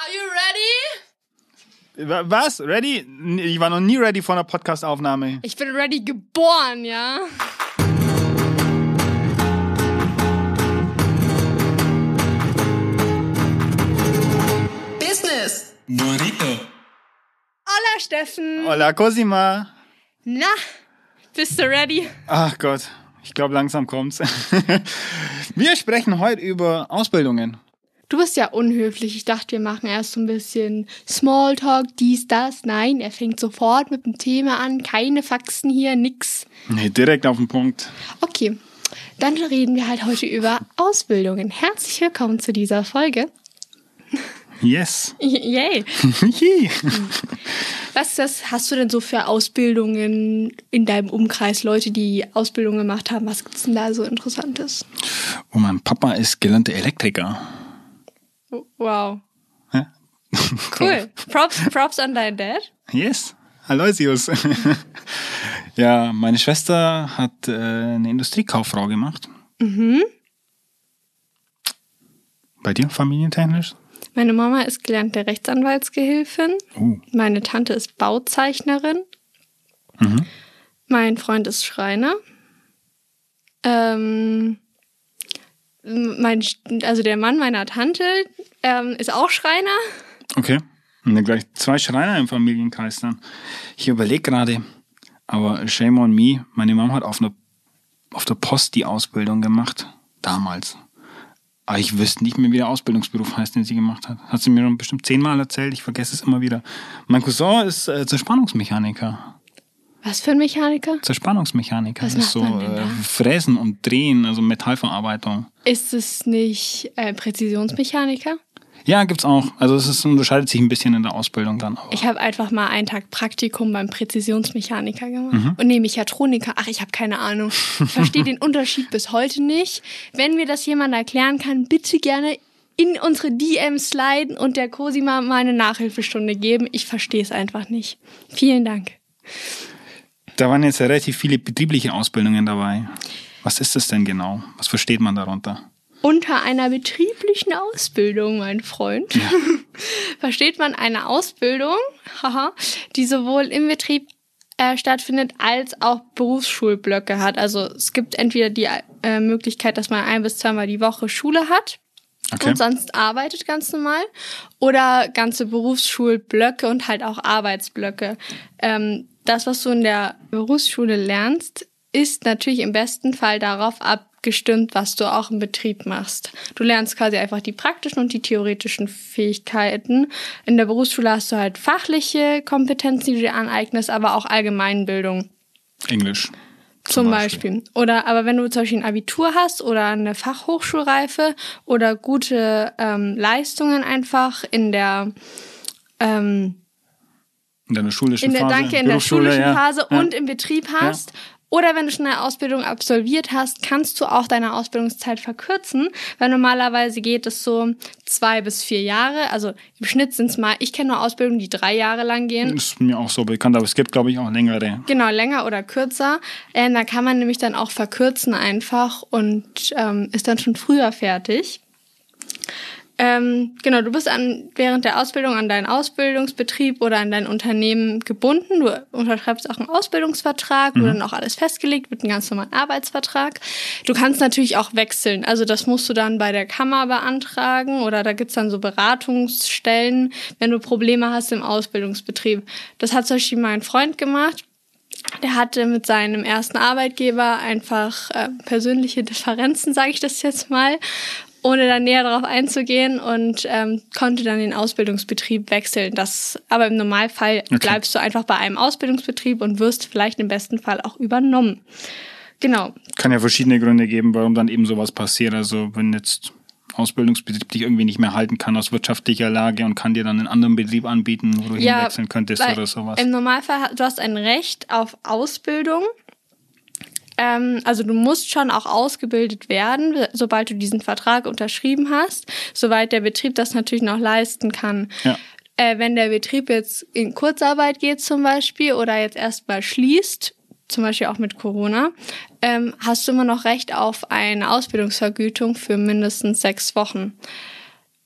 Are you ready? Wa- Was? Ready? Ich war noch nie ready vor einer Podcast-Aufnahme. Ich bin ready geboren, ja? Business. Burrito. Hola, Steffen. Hola, Cosima. Na, bist du ready? Ach Gott, ich glaube, langsam kommt's. Wir sprechen heute über Ausbildungen. Du bist ja unhöflich. Ich dachte, wir machen erst so ein bisschen Smalltalk, dies, das. Nein, er fängt sofort mit dem Thema an. Keine Faxen hier, nix. Nee, direkt auf den Punkt. Okay, dann reden wir halt heute über Ausbildungen. Herzlich willkommen zu dieser Folge. Yes. Yay. Was das, hast du denn so für Ausbildungen in deinem Umkreis, Leute, die Ausbildung gemacht haben? Was gibt's denn da so Interessantes? Und mein Papa ist gelernter Elektriker. Wow. Ja? Cool. Props, Props an deinen Dad. Yes. Aloysius. ja, meine Schwester hat äh, eine Industriekauffrau gemacht. Mhm. Bei dir, familientechnisch? Meine Mama ist gelernte Rechtsanwaltsgehilfin. Oh. Meine Tante ist Bauzeichnerin. Mein Freund ist Schreiner. Ähm, mein, also der Mann meiner Tante ähm, ist auch Schreiner. Okay. Und dann gleich zwei Schreiner im Familienkreis dann. Ich überlege gerade, aber shame on me, meine Mama hat auf, einer, auf der Post die Ausbildung gemacht. Damals. Aber ich wüsste nicht mehr, wie der Ausbildungsberuf heißt, den sie gemacht hat. Hat sie mir schon bestimmt zehnmal erzählt, ich vergesse es immer wieder. Mein Cousin ist äh, Zerspannungsmechaniker. Was für ein Mechaniker? Zerspannungsmechaniker. Was das ist so äh? Fräsen und Drehen, also Metallverarbeitung. Ist es nicht äh, Präzisionsmechaniker? Ja, gibt's auch. Also es ist, unterscheidet sich ein bisschen in der Ausbildung dann. Aber Ich habe einfach mal einen Tag Praktikum beim Präzisionsmechaniker gemacht. Mhm. Und nee, Mechatroniker. Ach, ich habe keine Ahnung. Ich verstehe den Unterschied bis heute nicht. Wenn mir das jemand erklären kann, bitte gerne in unsere DMs sliden und der Cosima mal eine Nachhilfestunde geben. Ich verstehe es einfach nicht. Vielen Dank. Da waren jetzt relativ viele betriebliche Ausbildungen dabei. Was ist das denn genau? Was versteht man darunter? Unter einer betrieblichen Ausbildung, mein Freund, versteht man eine Ausbildung, haha, die sowohl im Betrieb äh, stattfindet als auch Berufsschulblöcke hat. Also es gibt entweder die äh, Möglichkeit, dass man ein bis zweimal die Woche Schule hat Okay. und sonst arbeitet ganz normal oder ganze Berufsschulblöcke und halt auch Arbeitsblöcke. Ähm, das, was du in der Berufsschule lernst, ist natürlich im besten Fall darauf abgestimmt, was du auch im Betrieb machst. Du lernst quasi einfach die praktischen und die theoretischen Fähigkeiten. In der Berufsschule hast du halt fachliche Kompetenzen, die du dir aneignest, aber auch Allgemeinbildung. Englisch. Zum Beispiel. Oder aber wenn du zum Beispiel ein Abitur hast oder eine Fachhochschulreife oder gute ähm, Leistungen einfach in der ähm, In deiner schulischen in der Phase. danke in der schulischen ja. Phase ja. und im Betrieb hast. Oder wenn du schon eine Ausbildung absolviert hast, kannst du auch deine Ausbildungszeit verkürzen, weil normalerweise geht es so zwei bis vier Jahre. Also im Schnitt sind es mal, ich kenne nur Ausbildungen, die drei Jahre lang gehen. Ist mir auch so bekannt, aber es gibt, glaube ich, auch längere. Genau, länger oder kürzer. Ähm, da kann man nämlich dann auch verkürzen einfach und ähm, ist dann schon früher fertig. Ähm, genau, du bist an, während der Ausbildung an deinen Ausbildungsbetrieb oder an dein Unternehmen gebunden. Du unterschreibst auch einen Ausbildungsvertrag, wo dann auch alles festgelegt wird, einen ganz normalen Arbeitsvertrag. Du kannst natürlich auch wechseln. Also das musst du dann bei der Kammer beantragen oder da gibt's dann so Beratungsstellen, wenn du Probleme hast im Ausbildungsbetrieb. Das hat zum Beispiel mein Freund gemacht. Der hatte mit seinem ersten Arbeitgeber einfach äh, persönliche Differenzen, sage ich das jetzt mal, ohne da näher darauf einzugehen und ähm, konnte dann den Ausbildungsbetrieb wechseln. Das, aber im Normalfall bleibst du einfach bei einem Ausbildungsbetrieb und wirst vielleicht im besten Fall auch übernommen. Genau. Kann ja verschiedene Gründe geben, warum dann eben sowas passiert. Also wenn jetzt Ausbildungsbetrieb dich irgendwie nicht mehr halten kann aus wirtschaftlicher Lage und kann dir dann einen anderen Betrieb anbieten, wo du hinwechseln könntest oder sowas. Im Normalfall, du hast ein Recht auf Ausbildung. Ähm, also du musst schon auch ausgebildet werden, sobald du diesen Vertrag unterschrieben hast, soweit der Betrieb das natürlich noch leisten kann. Ja. Äh, wenn der Betrieb jetzt in Kurzarbeit geht zum Beispiel oder jetzt erstmal schließt, zum Beispiel auch mit Corona, ähm, hast du immer noch Recht auf eine Ausbildungsvergütung für mindestens sechs Wochen.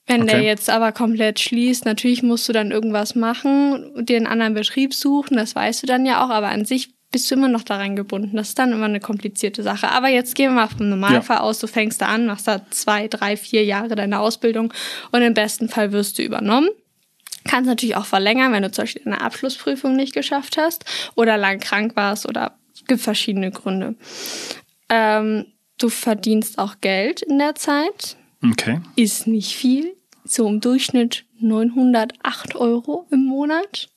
Wenn Okay. der jetzt aber komplett schließt, natürlich musst du dann irgendwas machen, dir einen anderen Betrieb suchen, das weißt du dann ja auch, aber an sich bist du immer noch daran gebunden. Das ist dann immer eine komplizierte Sache. Aber jetzt gehen wir mal vom Normalfall aus, du fängst da an, machst da zwei, drei, vier Jahre deine Ausbildung und im besten Fall wirst du übernommen. Kannst natürlich auch verlängern, wenn du zum Beispiel eine Abschlussprüfung nicht geschafft hast oder lang krank warst oder es gibt verschiedene Gründe. Ähm, du verdienst auch Geld in der Zeit Okay. ist nicht viel. So im Durchschnitt 908 Euro im Monat.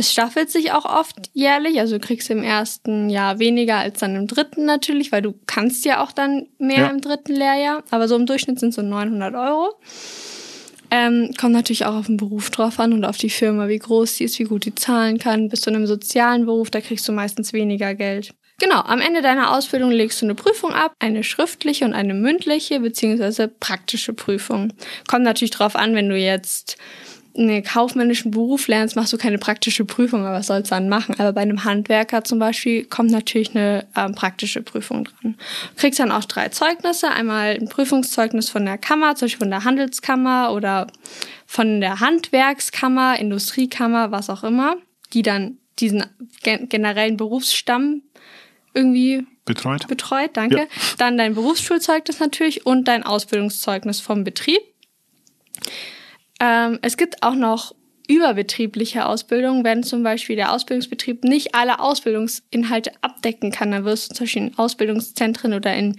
Es staffelt sich auch oft jährlich, also du kriegst im ersten Jahr weniger als dann im dritten natürlich, weil du kannst ja auch dann mehr Ja. im dritten Lehrjahr, aber so im Durchschnitt sind es so 900 Euro. Ähm, kommt natürlich auch auf den Beruf drauf an und auf die Firma, wie groß die ist, wie gut die zahlen kann. Bist du in einem sozialen Beruf, da kriegst du meistens weniger Geld. Genau, am Ende deiner Ausbildung legst du eine Prüfung ab, eine schriftliche und eine mündliche beziehungsweise praktische Prüfung. Kommt natürlich drauf an, wenn du jetzt einen kaufmännischen Beruf lernst, machst du keine praktische Prüfung, aber was sollst du dann machen? Aber bei einem Handwerker zum Beispiel kommt natürlich eine ähm, praktische Prüfung dran. Du kriegst dann auch drei Zeugnisse. Einmal ein Prüfungszeugnis von der Kammer, zum Beispiel von der Handelskammer oder von der Handwerkskammer, Industriekammer, was auch immer, die dann diesen gen generellen Berufsstamm irgendwie Betreut? betreut, danke. Ja. Dann dein Berufsschulzeugnis natürlich und dein Ausbildungszeugnis vom Betrieb. Ähm, es gibt auch noch überbetriebliche Ausbildung, wenn zum Beispiel der Ausbildungsbetrieb nicht alle Ausbildungsinhalte abdecken kann. Dann wirst du zum Beispiel in Ausbildungszentren oder in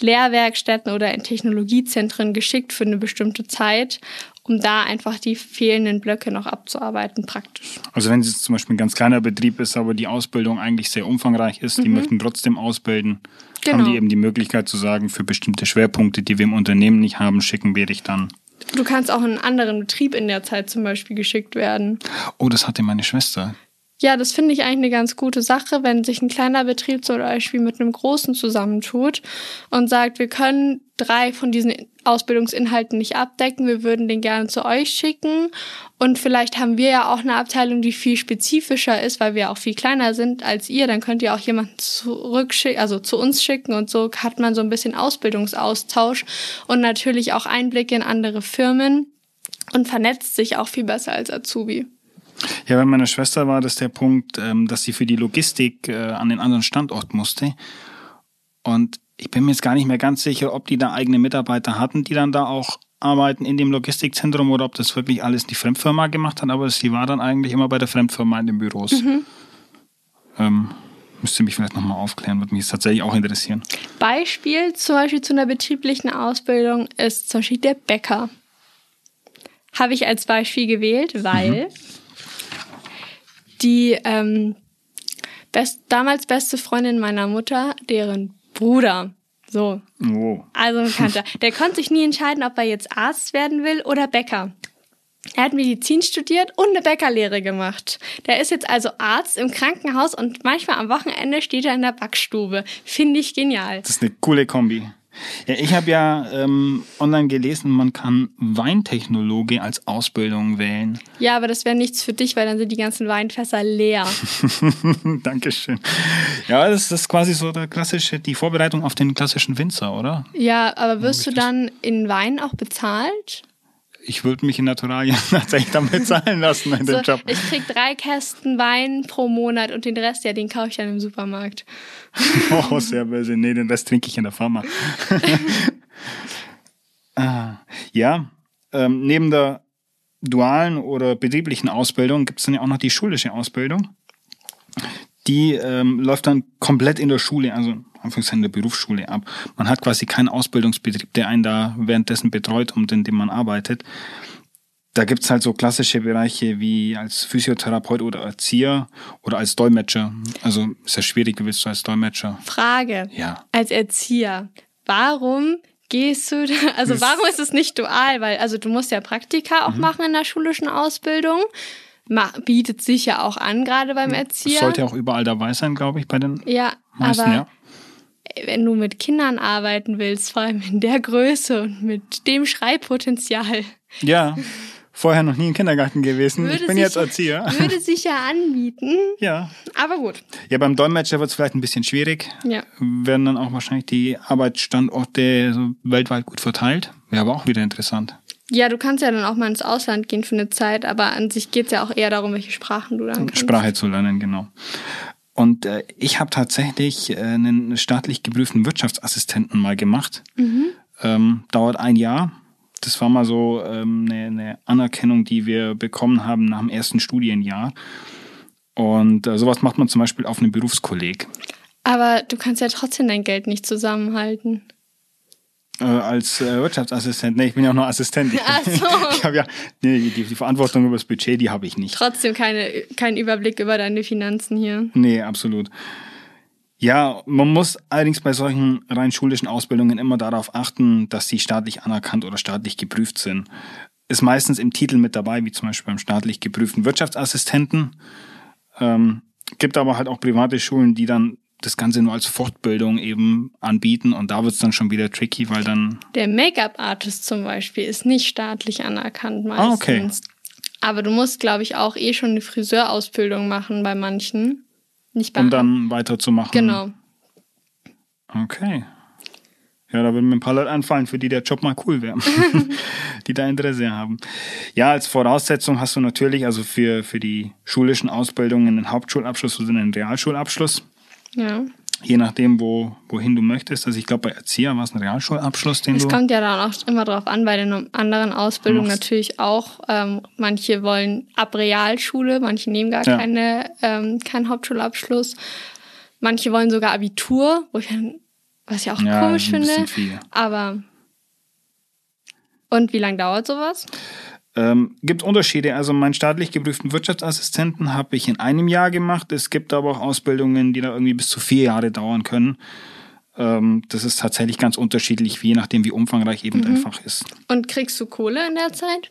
Lehrwerkstätten oder in Technologiezentren geschickt für eine bestimmte Zeit, um da einfach die fehlenden Blöcke noch abzuarbeiten, praktisch. Also wenn es zum Beispiel ein ganz kleiner Betrieb ist, aber die Ausbildung eigentlich sehr umfangreich ist, die möchten trotzdem ausbilden, haben Mhm. Genau. die eben die Möglichkeit zu sagen, für bestimmte Schwerpunkte, die wir im Unternehmen nicht haben, schicken wir dich dann. Du kannst auch in einen anderen Betrieb in der Zeit zum Beispiel geschickt werden. Oh, das hatte meine Schwester. Ja, das finde ich eigentlich eine ganz gute Sache, wenn sich ein kleiner Betrieb zum Beispiel mit einem großen zusammentut und sagt, wir können drei von diesen Ausbildungsinhalten nicht abdecken, wir würden den gerne zu euch schicken und vielleicht haben wir ja auch eine Abteilung, die viel spezifischer ist, weil wir auch viel kleiner sind als ihr, dann könnt ihr auch jemanden zurückschicken, also zu uns schicken und so hat man so ein bisschen Ausbildungsaustausch und natürlich auch Einblicke in andere Firmen und vernetzt sich auch viel besser als Azubi. Ja, bei meiner Schwester war das der Punkt, ähm, dass sie für die Logistik äh, an den anderen Standort musste. Und ich bin mir jetzt gar nicht mehr ganz sicher, ob die da eigene Mitarbeiter hatten, die dann da auch arbeiten in dem Logistikzentrum oder ob das wirklich alles die Fremdfirma gemacht hat. Aber sie war dann eigentlich immer bei der Fremdfirma in den Büros. Ähm, müsste mich vielleicht nochmal aufklären, würde mich jetzt tatsächlich auch interessieren. Beispiel zum Beispiel zu einer betrieblichen Ausbildung ist zum Beispiel der Bäcker. Habe ich als Beispiel gewählt, weil die ähm, best, damals beste Freundin meiner Mutter, deren Bruder, so, Oh. also ein Bekannter, der konnte sich nie entscheiden, ob er jetzt Arzt werden will oder Bäcker. Er hat Medizin studiert und eine Bäckerlehre gemacht. Der ist jetzt also Arzt im Krankenhaus und manchmal am Wochenende steht er in der Backstube. Finde ich genial. Das ist eine coole Kombi. Ja, ich habe ja ähm, online gelesen, man kann Weintechnologe als Ausbildung wählen. Ja, aber das wäre nichts für dich, weil dann sind die ganzen Weinfässer leer. Dankeschön. Ja, das ist quasi so der klassische, die Vorbereitung auf den klassischen Winzer, oder? Ja, aber wirst du dann in Wein auch bezahlt? Ich würde mich in Naturalien tatsächlich damit zahlen lassen in So, dem Job. ich krieg drei Kästen Wein pro Monat und den Rest, ja, den kaufe ich dann im Supermarkt. Oh, sehr böse. Nee, den Rest trinke ich in der Firma. ah, ja, ähm, neben der dualen oder betrieblichen Ausbildung gibt es dann ja auch noch die schulische Ausbildung. Die ähm, läuft dann komplett in der Schule, also anfangs in der Berufsschule ab. Man hat quasi keinen Ausbildungsbetrieb, der einen da währenddessen betreut und in dem man arbeitet. Da gibt's halt so klassische Bereiche wie als Physiotherapeut oder Erzieher oder als Dolmetscher. Also ist ja schwierig, wie willst du als Dolmetscher? Frage. Ja. Als Erzieher, warum gehst du da, also warum ist es nicht dual? Weil, also du musst ja Praktika Mhm. auch machen in der schulischen Ausbildung. Bietet sich ja auch an, gerade beim Erzieher. Sollte auch überall dabei sein, glaube ich, bei den ja, meisten, aber ja. Wenn du mit Kindern arbeiten willst, vor allem in der Größe und mit dem Schreibpotenzial, Ja, vorher noch nie im Kindergarten gewesen. würde ich bin sich, jetzt Erzieher. würde sich ja anbieten. Ja. Aber gut. Ja, beim Dolmetscher wird es vielleicht ein bisschen schwierig. Ja. Werden dann auch wahrscheinlich die Arbeitsstandorte so weltweit gut verteilt. Wäre aber auch wieder interessant. Ja, du kannst ja dann auch mal ins Ausland gehen für eine Zeit, aber an sich geht es ja auch eher darum, welche Sprachen du dann kannst. Sprache zu lernen, genau. Und äh, ich habe tatsächlich äh, einen staatlich geprüften Wirtschaftsassistenten mal gemacht. Mhm. Ähm, dauert ein Jahr. Das war mal so ähm, eine, eine Anerkennung, die wir bekommen haben nach dem ersten Studienjahr. Und äh, sowas macht man zum Beispiel auf einem Berufskolleg. Aber du kannst ja trotzdem dein Geld nicht zusammenhalten. Äh, als äh, Wirtschaftsassistent. Nee, ich bin ja auch nur Assistent. Ich, Ach so. ich habe ja nee, die, die Verantwortung über das Budget, die habe ich nicht. Trotzdem keine, keinen Überblick über deine Finanzen hier. Nee, absolut. Ja, man muss allerdings bei solchen rein schulischen Ausbildungen immer darauf achten, dass sie staatlich anerkannt oder staatlich geprüft sind. Ist meistens im Titel mit dabei, wie zum Beispiel beim staatlich geprüften Wirtschaftsassistenten. Ähm, gibt aber halt auch private Schulen, die dann das Ganze nur als Fortbildung eben anbieten und da wird es dann schon wieder tricky, weil dann. Der Make-up-Artist zum Beispiel ist nicht staatlich anerkannt meistens. Ah, okay. Aber du musst, glaube ich, auch eh schon eine Friseurausbildung machen bei manchen. Nicht bei um dann weiterzumachen. Genau. Okay. Ja, da würden mir ein paar Leute einfallen, für die der Job mal cool wäre, die da Interesse haben. Ja, als Voraussetzung hast du natürlich also für, für die schulischen Ausbildungen einen Hauptschulabschluss oder einen Realschulabschluss. Ja. Je nachdem, wo, wohin du möchtest. Also ich glaube, bei Erzieher war es ein Realschulabschluss, den Es du. kommt ja dann auch immer drauf an, bei den anderen Ausbildungen Machst. natürlich auch. Ähm, manche wollen ab Realschule, manche nehmen gar Ja. keine, ähm, keinen Hauptschulabschluss. Manche wollen sogar Abitur, wo ich dann, was ich auch Ja, komisch finde. viel. Aber und wie lange dauert sowas? Ähm, gibt Unterschiede. Also meinen staatlich geprüften Wirtschaftsassistenten habe ich in einem Jahr gemacht. Es gibt aber auch Ausbildungen, die da irgendwie bis zu vier Jahre dauern können. Ähm, das ist tatsächlich ganz unterschiedlich, je nachdem, wie umfangreich eben dein Fach ist. Und kriegst du Kohle in der Zeit?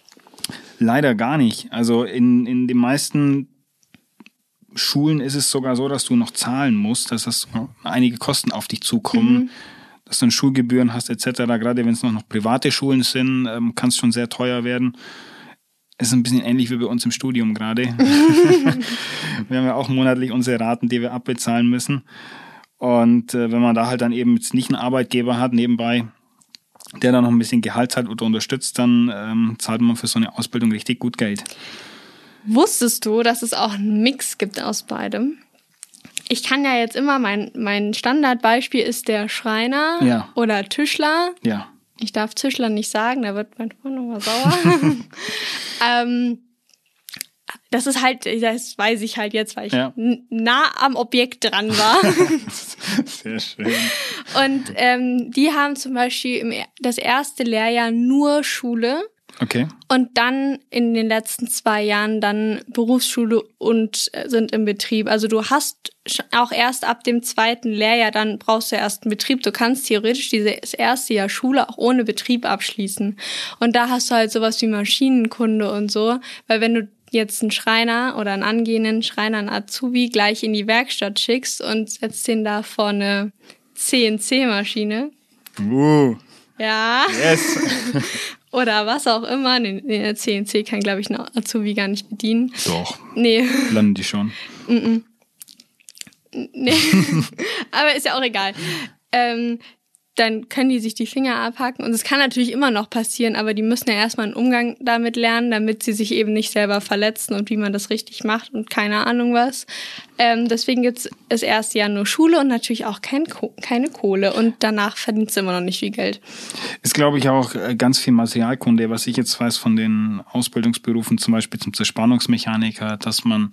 Leider gar nicht. Also in, in den meisten Schulen ist es sogar so, dass du noch zahlen musst, dass das einige Kosten auf dich zukommen, dass du dann Schulgebühren hast etc. Gerade wenn es noch, noch private Schulen sind, ähm, kann es schon sehr teuer werden. Ist ein bisschen ähnlich wie bei uns im Studium gerade. wir haben ja auch monatlich unsere Raten, die wir abbezahlen müssen. Und äh, wenn man da halt dann eben jetzt nicht einen Arbeitgeber hat nebenbei, der dann noch ein bisschen Gehalt hat oder unterstützt, dann ähm, zahlt man für so eine Ausbildung richtig gut Geld. Wusstest du, dass es auch einen Mix gibt aus beidem? Ich kann ja jetzt immer, mein, mein Standardbeispiel ist der Schreiner Ja. oder Tischler. Ja. Ich darf Tischler nicht sagen, da wird mein Freund nochmal sauer. ähm, das ist halt, das weiß ich halt jetzt, weil ich Ja. nah am Objekt dran war. Sehr schön. Und ähm, die haben zum Beispiel im, er- das erste Lehrjahr nur Schule Okay. und dann in den letzten zwei Jahren dann Berufsschule und äh, sind im Betrieb. Also du hast auch erst ab dem zweiten Lehrjahr, dann brauchst du erst einen Betrieb. Du kannst theoretisch dieses erste Jahr Schule auch ohne Betrieb abschließen. Und da hast du halt sowas wie Maschinenkunde und so. Weil wenn du jetzt einen Schreiner oder einen angehenden Schreiner, einen Azubi gleich in die Werkstatt schickst und setzt den da vor eine CNC-Maschine, Uh, ja, yes. oder was auch immer. Den, den CNC kann, glaube ich, ein Azubi gar nicht bedienen. Doch, Nee, landen die schon. nee. Aber ist ja auch egal. Ähm, dann können die sich die Finger abhacken. Und es kann natürlich immer noch passieren, aber die müssen ja erstmal einen Umgang damit lernen, damit sie sich eben nicht selber verletzen und wie man das richtig macht und keine Ahnung was. Ähm, deswegen gibt's das erste Jahr nur Schule und natürlich auch kein Ko keine Kohle. Und danach verdient immer noch nicht viel Geld. Ist, glaube ich, auch äh, ganz viel Materialkunde, was ich jetzt weiß von den Ausbildungsberufen, zum Beispiel zum Zerspannungsmechaniker, dass man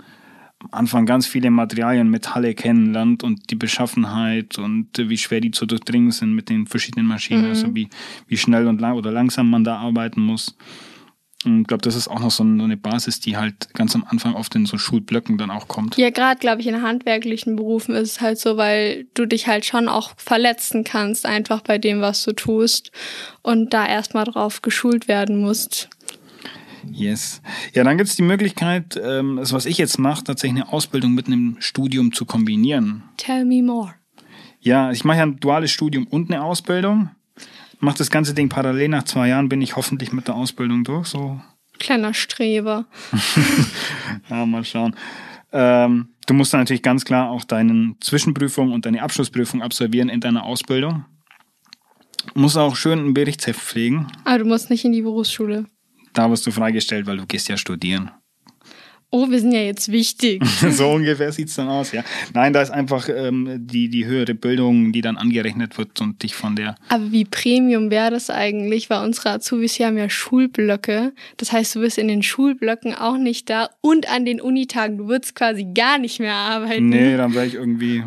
Anfang ganz viele Materialien, Metalle kennenlernt und die Beschaffenheit und äh, wie schwer die zu durchdringen sind mit den verschiedenen Maschinen, also wie, wie schnell und lang oder langsam man da arbeiten muss. Und ich glaube, das ist auch noch so eine Basis, die halt ganz am Anfang oft in so Schulblöcken dann auch kommt. Ja, gerade glaube ich in handwerklichen Berufen ist es halt so, weil du dich halt schon auch verletzen kannst, einfach bei dem, was du tust und da erstmal drauf geschult werden musst. Yes. Ja, dann gibt es die Möglichkeit, ähm, das, was ich jetzt mache, tatsächlich eine Ausbildung mit einem Studium zu kombinieren. Tell me more. Ja, ich mache ja ein duales Studium und eine Ausbildung. Mache das ganze Ding parallel. Nach zwei Jahren bin ich hoffentlich mit der Ausbildung durch. So, Kleiner Streber. ja, mal schauen. Ähm, du musst dann natürlich ganz klar auch deine Zwischenprüfung und deine Abschlussprüfung absolvieren in deiner Ausbildung. Musst auch schön ein Berichtsheft pflegen. Aber du musst nicht in die Berufsschule. Da wirst du freigestellt, weil du gehst ja studieren. Oh, wir sind ja jetzt wichtig. so ungefähr sieht's dann aus, ja. Nein, da ist einfach ähm, die, die höhere Bildung, die dann angerechnet wird und dich von der. Aber wie Premium wäre das eigentlich? Weil unsere Azubis hier haben ja Schulblöcke. Das heißt, du bist in den Schulblöcken auch nicht da und an den Unitagen. Du würdest quasi gar nicht mehr arbeiten. Nee, dann wäre ich irgendwie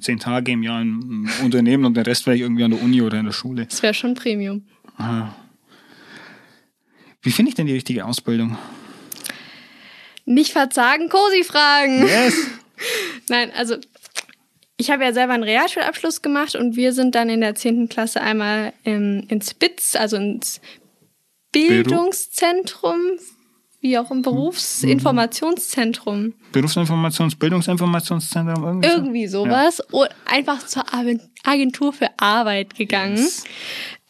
zehn Tage im Jahr im Unternehmen und den Rest wäre ich irgendwie an der Uni oder in der Schule. Das wäre schon Premium. Aha. Wie finde ich denn die richtige Ausbildung? Nicht verzagen, Cosi fragen. Yes. Nein, also ich habe ja selber einen Realschulabschluss gemacht und wir sind dann in der 10. Klasse einmal im, ins BITS, also ins Bildungszentrum, wie auch im Berufsinformationszentrum. Berufsinformations-, Bildungsinformationszentrum, irgendwie, irgendwie sowas. Ja. Und einfach zur Agentur für Arbeit gegangen. Yes.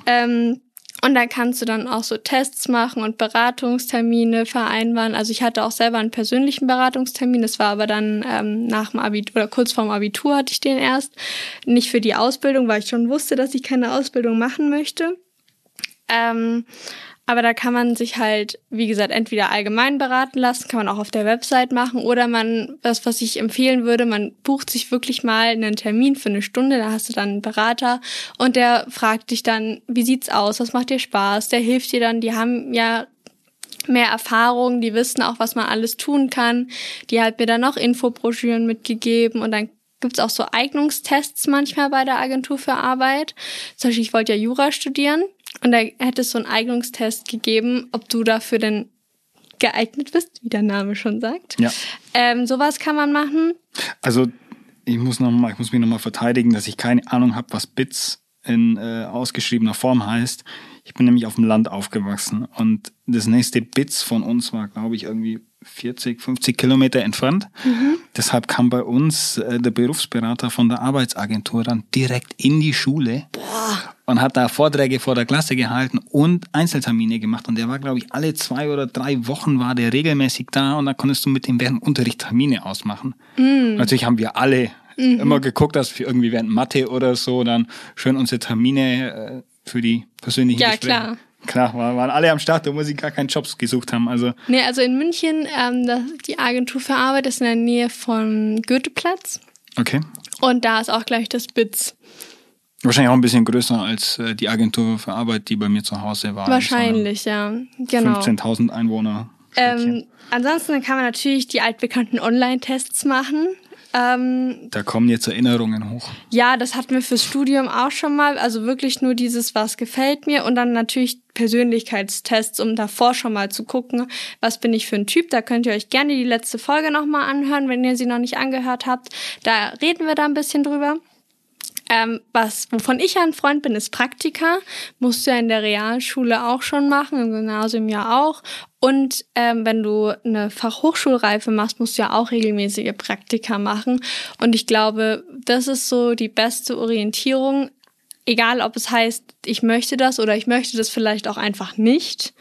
Ähm, und da kannst du dann auch so Tests machen und Beratungstermine vereinbaren. Also ich hatte auch selber einen persönlichen Beratungstermin. Das war aber dann ähm, nach dem Abitur oder kurz vorm Abitur hatte ich den erst. Nicht für die Ausbildung, weil ich schon wusste, dass ich keine Ausbildung machen möchte. Ähm, aber da kann man sich halt, wie gesagt, entweder allgemein beraten lassen, kann man auch auf der Website machen, oder man, das, was ich empfehlen würde, man bucht sich wirklich mal einen Termin für eine Stunde, da hast du dann einen Berater und der fragt dich dann, wie sieht's aus, was macht dir Spaß, der hilft dir dann, die haben ja mehr Erfahrung, die wissen auch, was man alles tun kann. Die hat mir dann auch Infobroschüren mitgegeben und dann gibt's auch so Eignungstests manchmal bei der Agentur für Arbeit. Zum Beispiel, ich wollte ja Jura studieren und da hätte es so einen Eignungstest gegeben, ob du dafür denn geeignet bist, wie der Name schon sagt. Ja. Ähm, sowas kann man machen. Also ich muss noch mal, ich muss mich nochmal verteidigen, dass ich keine Ahnung habe, was Bits in äh, ausgeschriebener Form heißt. Ich bin nämlich auf dem Land aufgewachsen und das nächste Bits von uns war, glaube ich, irgendwie 40, 50 Kilometer entfernt. Mhm. Deshalb kam bei uns äh, der Berufsberater von der Arbeitsagentur dann direkt in die Schule Boah. und hat da Vorträge vor der Klasse gehalten und Einzeltermine gemacht. Und der war, glaube ich, alle zwei oder drei Wochen war der regelmäßig da und da konntest du mit dem während Unterricht Termine ausmachen. Mhm. Natürlich haben wir alle mhm. immer geguckt, dass wir irgendwie während Mathe oder so dann schön unsere Termine äh, für die persönlichen ja, Gespräche. Klar. Klar, waren alle am Start, da muss ich gar keinen Jobs gesucht haben. Also. Nee, also in München, ähm, die Agentur für Arbeit ist in der Nähe von Goetheplatz. Okay. Und da ist auch gleich das BITS. Wahrscheinlich auch ein bisschen größer als äh, die Agentur für Arbeit, die bei mir zu Hause war. Wahrscheinlich, ja. Genau. 15.000 Einwohner. Ähm, ansonsten kann man natürlich die altbekannten Online-Tests machen. Ähm, da kommen jetzt Erinnerungen hoch. Ja, das hatten wir fürs Studium auch schon mal. Also wirklich nur dieses, was gefällt mir und dann natürlich Persönlichkeitstests, um davor schon mal zu gucken, was bin ich für ein Typ. Da könnt ihr euch gerne die letzte Folge nochmal anhören, wenn ihr sie noch nicht angehört habt. Da reden wir da ein bisschen drüber. Ähm, was, wovon ich ein Freund bin, ist Praktika. Musst du ja in der Realschule auch schon machen, im Gymnasium ja auch. Und ähm, wenn du eine Fachhochschulreife machst, musst du ja auch regelmäßige Praktika machen. Und ich glaube, das ist so die beste Orientierung. Egal, ob es heißt, ich möchte das oder ich möchte das vielleicht auch einfach nicht.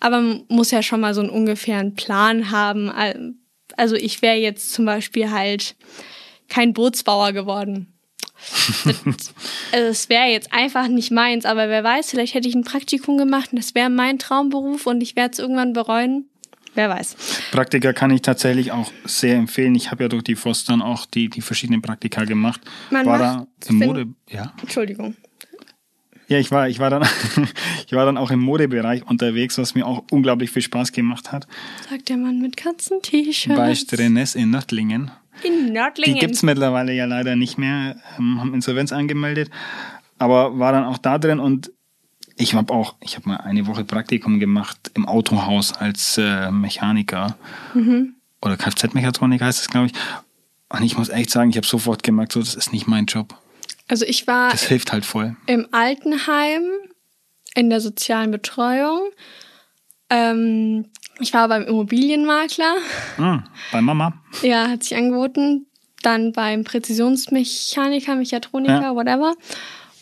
Aber man muss ja schon mal so einen ungefähren Plan haben. Also ich wäre jetzt zum Beispiel halt kein Bootsbauer geworden also es wäre jetzt einfach nicht meins, aber wer weiß, vielleicht hätte ich ein Praktikum gemacht und das wäre mein Traumberuf und ich werde es irgendwann bereuen. Wer weiß. Praktika kann ich tatsächlich auch sehr empfehlen. Ich habe ja durch die FOS dann auch die, die verschiedenen Praktika gemacht. Man war macht, da im Mode, ja. Entschuldigung. Ja, ich war, ich war dann, ich war dann auch im Modebereich unterwegs, was mir auch unglaublich viel Spaß gemacht hat. Sagt der Mann mit Katzen-T-Shirts. Bei Strenes in Nördlingen. In Nördlingen. Die gibt es mittlerweile ja leider nicht mehr, ähm, haben Insolvenz angemeldet, aber war dann auch da drin und ich habe auch, ich habe mal eine Woche Praktikum gemacht im Autohaus als äh, Mechaniker mhm. oder Kfz-Mechatronik heißt es, glaube ich. Und ich muss echt sagen, ich habe sofort gemerkt, so, das ist nicht mein Job. Also ich war. Das hilft halt voll. Im Altenheim, in der sozialen Betreuung. Ähm, ich war beim Immobilienmakler. Ah, bei Mama. Ja, hat sich angeboten. Dann beim Präzisionsmechaniker, Mechatroniker, ja. whatever.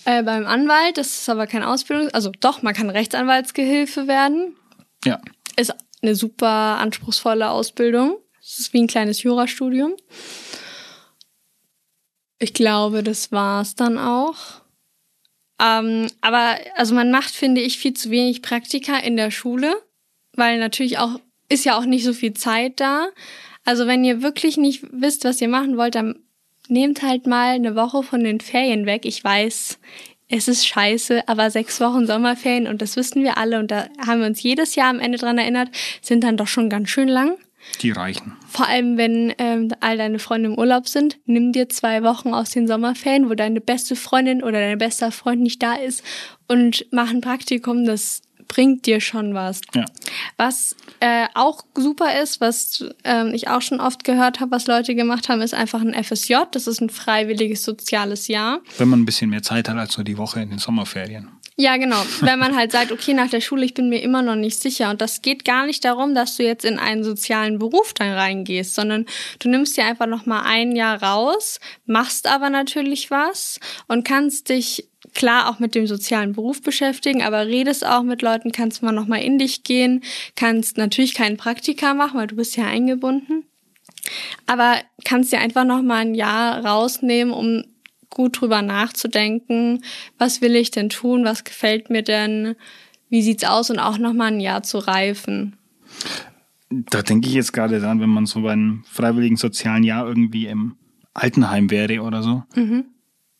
Äh, beim Anwalt, das ist aber keine Ausbildung. Also doch, man kann Rechtsanwaltsgehilfe werden. Ja. Ist eine super anspruchsvolle Ausbildung. Es ist wie ein kleines Jurastudium. Ich glaube, das war's dann auch. Ähm, aber also man macht, finde ich, viel zu wenig Praktika in der Schule. Weil natürlich auch, ist ja auch nicht so viel Zeit da. Also wenn ihr wirklich nicht wisst, was ihr machen wollt, dann nehmt halt mal eine Woche von den Ferien weg. Ich weiß, es ist scheiße, aber sechs Wochen Sommerferien und das wissen wir alle und da haben wir uns jedes Jahr am Ende dran erinnert, sind dann doch schon ganz schön lang. Die reichen. Vor allem, wenn ähm, all deine Freunde im Urlaub sind, nimm dir zwei Wochen aus den Sommerferien, wo deine beste Freundin oder dein bester Freund nicht da ist und mach ein Praktikum, das bringt dir schon was. Ja. Was äh, auch super ist, was ähm, ich auch schon oft gehört habe, was Leute gemacht haben, ist einfach ein FSJ. Das ist ein freiwilliges soziales Jahr. Wenn man ein bisschen mehr Zeit hat als nur die Woche in den Sommerferien. Ja, genau. Wenn man halt sagt, okay, nach der Schule, ich bin mir immer noch nicht sicher. Und das geht gar nicht darum, dass du jetzt in einen sozialen Beruf dann reingehst, sondern du nimmst dir einfach noch mal ein Jahr raus, machst aber natürlich was und kannst dich klar auch mit dem sozialen Beruf beschäftigen, aber redest auch mit Leuten, kannst mal noch mal in dich gehen, kannst natürlich keinen Praktika machen, weil du bist ja eingebunden. Aber kannst dir einfach noch mal ein Jahr rausnehmen, um gut drüber nachzudenken, was will ich denn tun, was gefällt mir denn, wie sieht's aus und auch noch mal ein Jahr zu reifen. Da denke ich jetzt gerade dran, wenn man so bei einem freiwilligen sozialen Jahr irgendwie im Altenheim wäre oder so. Mhm.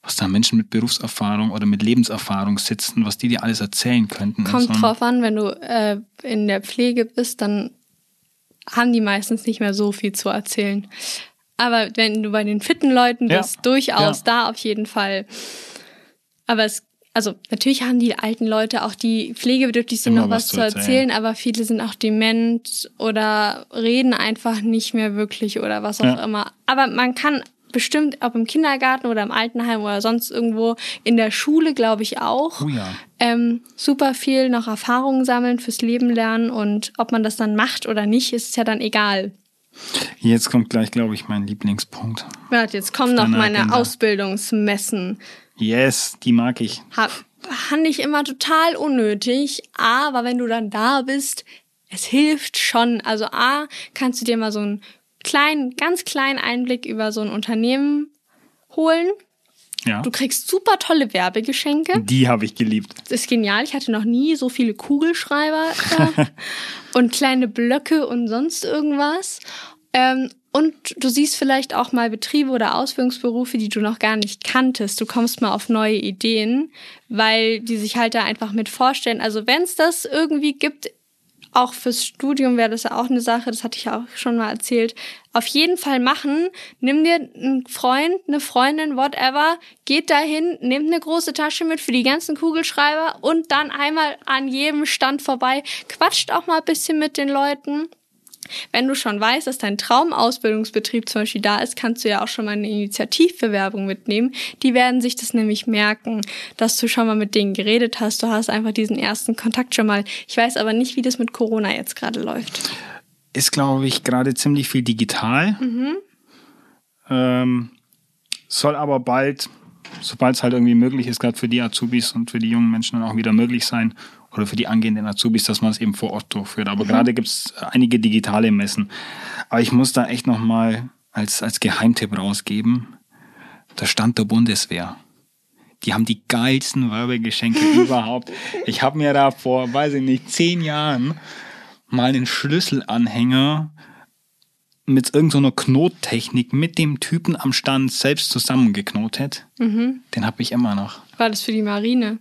Was da Menschen mit Berufserfahrung oder mit Lebenserfahrung sitzen, was die dir alles erzählen könnten. Kommt so drauf an, wenn du äh, in der Pflege bist, dann haben die meistens nicht mehr so viel zu erzählen. Aber wenn du bei den fitten Leuten Ja. bist, durchaus Ja. da auf jeden Fall. Aber es, also natürlich haben die alten Leute auch die pflegebedürftig sind Immer noch was, was zu zu erzählen, erzählen. aber viele sind auch dement oder reden einfach nicht mehr wirklich oder was auch Ja. immer. Aber man kann bestimmt, ob im Kindergarten oder im Altenheim oder sonst irgendwo, in der Schule glaube ich auch, Oh ja. ähm, super viel noch Erfahrungen sammeln, fürs Leben lernen und ob man das dann macht oder nicht, ist ja dann egal. Jetzt kommt gleich, glaube ich, mein Lieblingspunkt. Warte, jetzt kommen noch meine Agenda. Ausbildungsmessen. Yes, die mag ich. Hab, fand ich immer total unnötig, aber wenn du dann da bist, es hilft schon. Also A, kannst du dir mal so einen kleinen, ganz kleinen Einblick über so ein Unternehmen holen. Ja. Du kriegst super tolle Werbegeschenke. Die habe ich geliebt. Das ist genial. Ich hatte noch nie so viele Kugelschreiber äh, und kleine Blöcke und sonst irgendwas. Ähm, und du siehst vielleicht auch mal Betriebe oder Ausführungsberufe, die du noch gar nicht kanntest. Du kommst mal auf neue Ideen, weil die sich halt da einfach mit vorstellen. Also wenn es das irgendwie gibt, auch fürs Studium wäre das ja auch eine Sache, das hatte ich ja auch schon mal erzählt. Auf jeden Fall machen. Nimm dir einen Freund, eine Freundin, whatever, geht dahin, nehmt eine große Tasche mit für die ganzen Kugelschreiber und dann einmal an jedem Stand vorbei. Quatscht auch mal ein bisschen mit den Leuten. Wenn du schon weißt, dass dein Traumausbildungsbetrieb zum Beispiel da ist, kannst du ja auch schon mal eine Initiativbewerbung mitnehmen. Die werden sich das nämlich merken, dass du schon mal mit denen geredet hast. Du hast einfach diesen ersten Kontakt schon mal. Ich weiß aber nicht, wie das mit Corona jetzt gerade läuft. Ist, glaube ich, gerade ziemlich viel digital. Ähm, soll aber bald, sobald es halt irgendwie möglich ist, gerade für die Azubis und für die jungen Menschen dann auch wieder möglich sein, oder für die angehenden Azubis, dass man es eben vor Ort durchführt. Aber gerade gibt es einige digitale Messen. Aber ich muss da echt nochmal als, als Geheimtipp rausgeben, der Stand der Bundeswehr. Die haben die geilsten Werbegeschenke überhaupt. Ich habe mir da vor, weiß ich nicht, zehn Jahren mal einen Schlüsselanhänger mit irgendeiner Knottechnik mit dem Typen am Stand selbst zusammengeknotet. Den habe ich immer noch. War das für die Marine?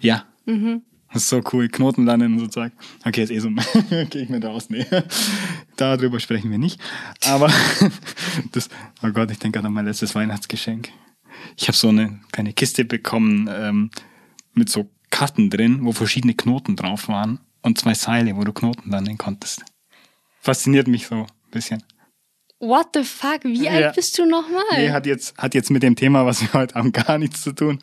Ja. Das ist so cool. Knoten lernen sozusagen. Okay, ist eh so. Gehe ich mir da raus. Nee. Darüber sprechen wir nicht. Aber das, oh Gott, ich denke gerade an mein letztes Weihnachtsgeschenk. Ich habe so eine kleine Kiste bekommen ähm, mit so Karten drin, wo verschiedene Knoten drauf waren und zwei Seile, wo du Knoten lernen konntest. Fasziniert mich so ein bisschen. What the fuck? Wie Ja. alt bist du nochmal? Nee, hat jetzt, hat jetzt mit dem Thema, was wir heute haben, gar nichts zu tun.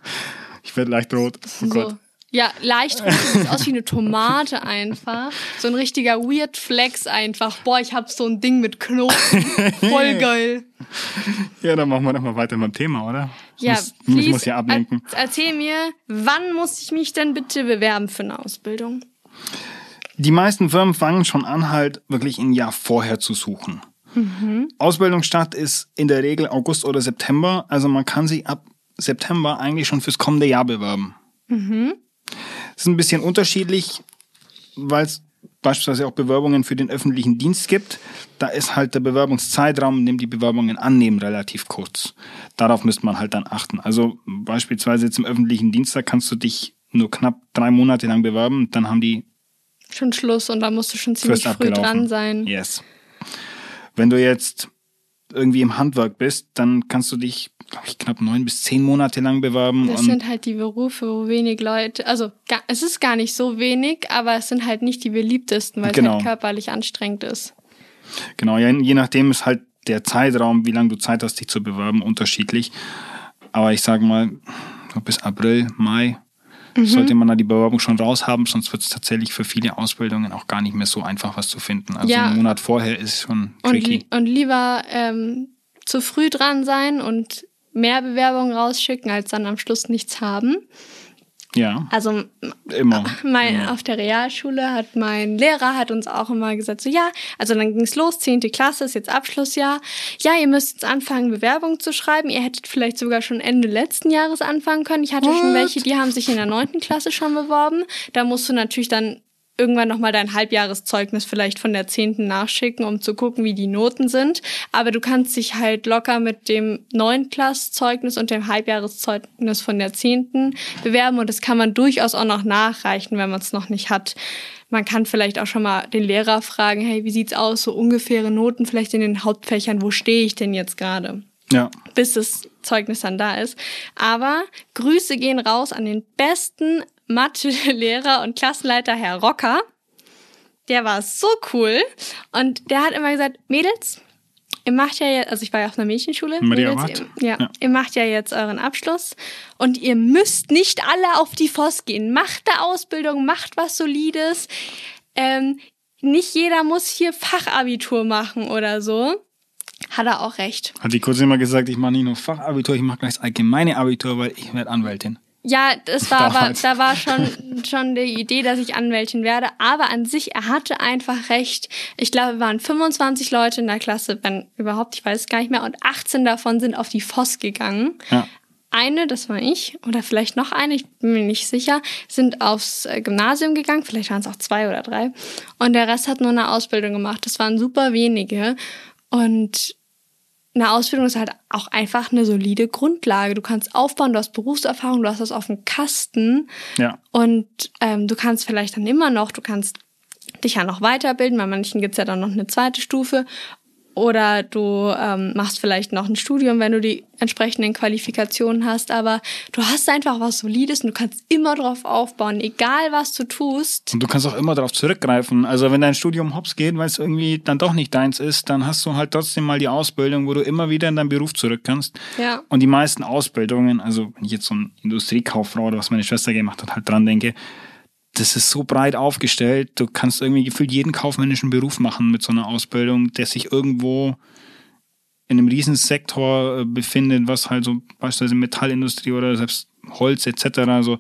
Ich werde leicht rot. Oh so. Gott. Ja, leicht rot, sieht aus wie eine Tomate einfach. So ein richtiger Weird Flex einfach. Boah, ich hab so ein Ding mit Knoten. Voll geil. Ja, dann machen wir doch mal weiter mit dem Thema, oder? Ich Ja, muss, ich please, muss hier ablenken. er- Erzähl mir, wann muss ich mich denn bitte bewerben für eine Ausbildung? Die meisten Firmen fangen schon an, halt wirklich ein Jahr vorher zu suchen. Ausbildungsstart ist in der Regel August oder September, also man kann sich ab September eigentlich schon fürs kommende Jahr bewerben. Ist ein bisschen unterschiedlich, weil es beispielsweise auch Bewerbungen für den öffentlichen Dienst gibt, da ist halt der Bewerbungszeitraum, in dem die Bewerbungen annehmen, relativ kurz. Darauf müsste man halt dann achten. Also beispielsweise im öffentlichen Dienst, da kannst du dich nur knapp drei Monate lang bewerben, dann haben die schon Schluss und da musst du schon ziemlich früh dran sein. Yes. Wenn du jetzt irgendwie im Handwerk bist, dann kannst du dich, glaube ich, knapp neun bis zehn Monate lang bewerben. Das sind halt die Berufe, wo wenig Leute, also es ist gar nicht so wenig, aber es sind halt nicht die beliebtesten, weil genau. es halt körperlich anstrengend ist. Genau, ja, je nachdem ist halt der Zeitraum, wie lange du Zeit hast, dich zu bewerben, unterschiedlich. Aber ich sage mal, bis April, Mai mhm. sollte man da die Bewerbung schon raus haben, sonst wird es tatsächlich für viele Ausbildungen auch gar nicht mehr so einfach, was zu finden. Also ja. einen Monat vorher ist schon tricky. Und, und lieber ähm, zu früh dran sein und mehr Bewerbungen rausschicken, als dann am Schluss nichts haben. Ja. Also immer, mein, immer. auf der Realschule hat mein Lehrer hat uns auch immer gesagt, so ja, also dann ging es los, zehnte Klasse ist jetzt Abschlussjahr. Ja, ihr müsst jetzt anfangen, Bewerbungen zu schreiben. Ihr hättet vielleicht sogar schon Ende letzten Jahres anfangen können. Ich hatte What? schon welche, die haben sich in der neunten Klasse schon beworben. Da musst du natürlich dann irgendwann nochmal dein Halbjahreszeugnis vielleicht von der zehnten nachschicken, um zu gucken, wie die Noten sind. Aber du kannst dich halt locker mit dem Neunklassezeugnis und dem Halbjahreszeugnis von der zehnten bewerben und das kann man durchaus auch noch nachreichen, wenn man es noch nicht hat. Man kann vielleicht auch schon mal den Lehrer fragen, hey, wie sieht's aus, so ungefähre Noten vielleicht in den Hauptfächern, wo stehe ich denn jetzt gerade? Ja. Bis das Zeugnis dann da ist. Aber Grüße gehen raus an den besten Mathelehrer und Klassenleiter Herr Rocker. Der war so cool. Und der hat immer gesagt, Mädels, ihr macht ja jetzt, also ich war ja auf einer Mädchenschule. Mädels, ihr, ja, ja, ihr macht ja jetzt euren Abschluss und ihr müsst nicht alle auf die FOS gehen. Macht eine Ausbildung, macht was Solides. Ähm, nicht jeder muss hier Fachabitur machen oder so. Hat er auch recht. Hat die kurz immer gesagt, ich mache nicht nur Fachabitur, ich mache gleich das allgemeine Abitur, weil ich werde Anwältin. Ja, das war aber, da war schon, schon die Idee, dass ich Anwältin werde. Aber an sich, er hatte einfach recht. Ich glaube, wir waren 25 Leute in der Klasse, wenn überhaupt, ich weiß es gar nicht mehr. Und 18 davon sind auf die FOS gegangen. Ja. Eine, das war ich, oder vielleicht noch eine, ich bin mir nicht sicher, sind aufs äh, Gymnasium gegangen. Vielleicht waren es auch zwei oder drei. Und der Rest hat nur eine Ausbildung gemacht. Das waren super wenige. Und eine Ausbildung ist halt auch einfach eine solide Grundlage. Du kannst aufbauen, du hast Berufserfahrung, du hast das auf dem Kasten. Ja. Und ähm, du kannst vielleicht dann immer noch, du kannst dich ja noch weiterbilden. Bei manchen gibt's ja dann noch eine zweite Stufe. Oder du ähm, machst vielleicht noch ein Studium, wenn du die entsprechenden Qualifikationen hast. Aber du hast einfach was Solides und du kannst immer drauf aufbauen, egal was du tust. Und du kannst auch immer darauf zurückgreifen. Also wenn dein Studium hops geht, weil es irgendwie dann doch nicht deins ist, dann hast du halt trotzdem mal die Ausbildung, wo du immer wieder in deinen Beruf zurück kannst. Ja. Und die meisten Ausbildungen, also wenn ich jetzt so ein Industriekauffrau oder was meine Schwester gemacht hat, halt dran denke, das ist so breit aufgestellt. Du kannst irgendwie gefühlt jeden kaufmännischen Beruf machen mit so einer Ausbildung, der sich irgendwo in einem Riesensektor äh, befindet, was halt so beispielsweise Metallindustrie oder selbst Holz etc. so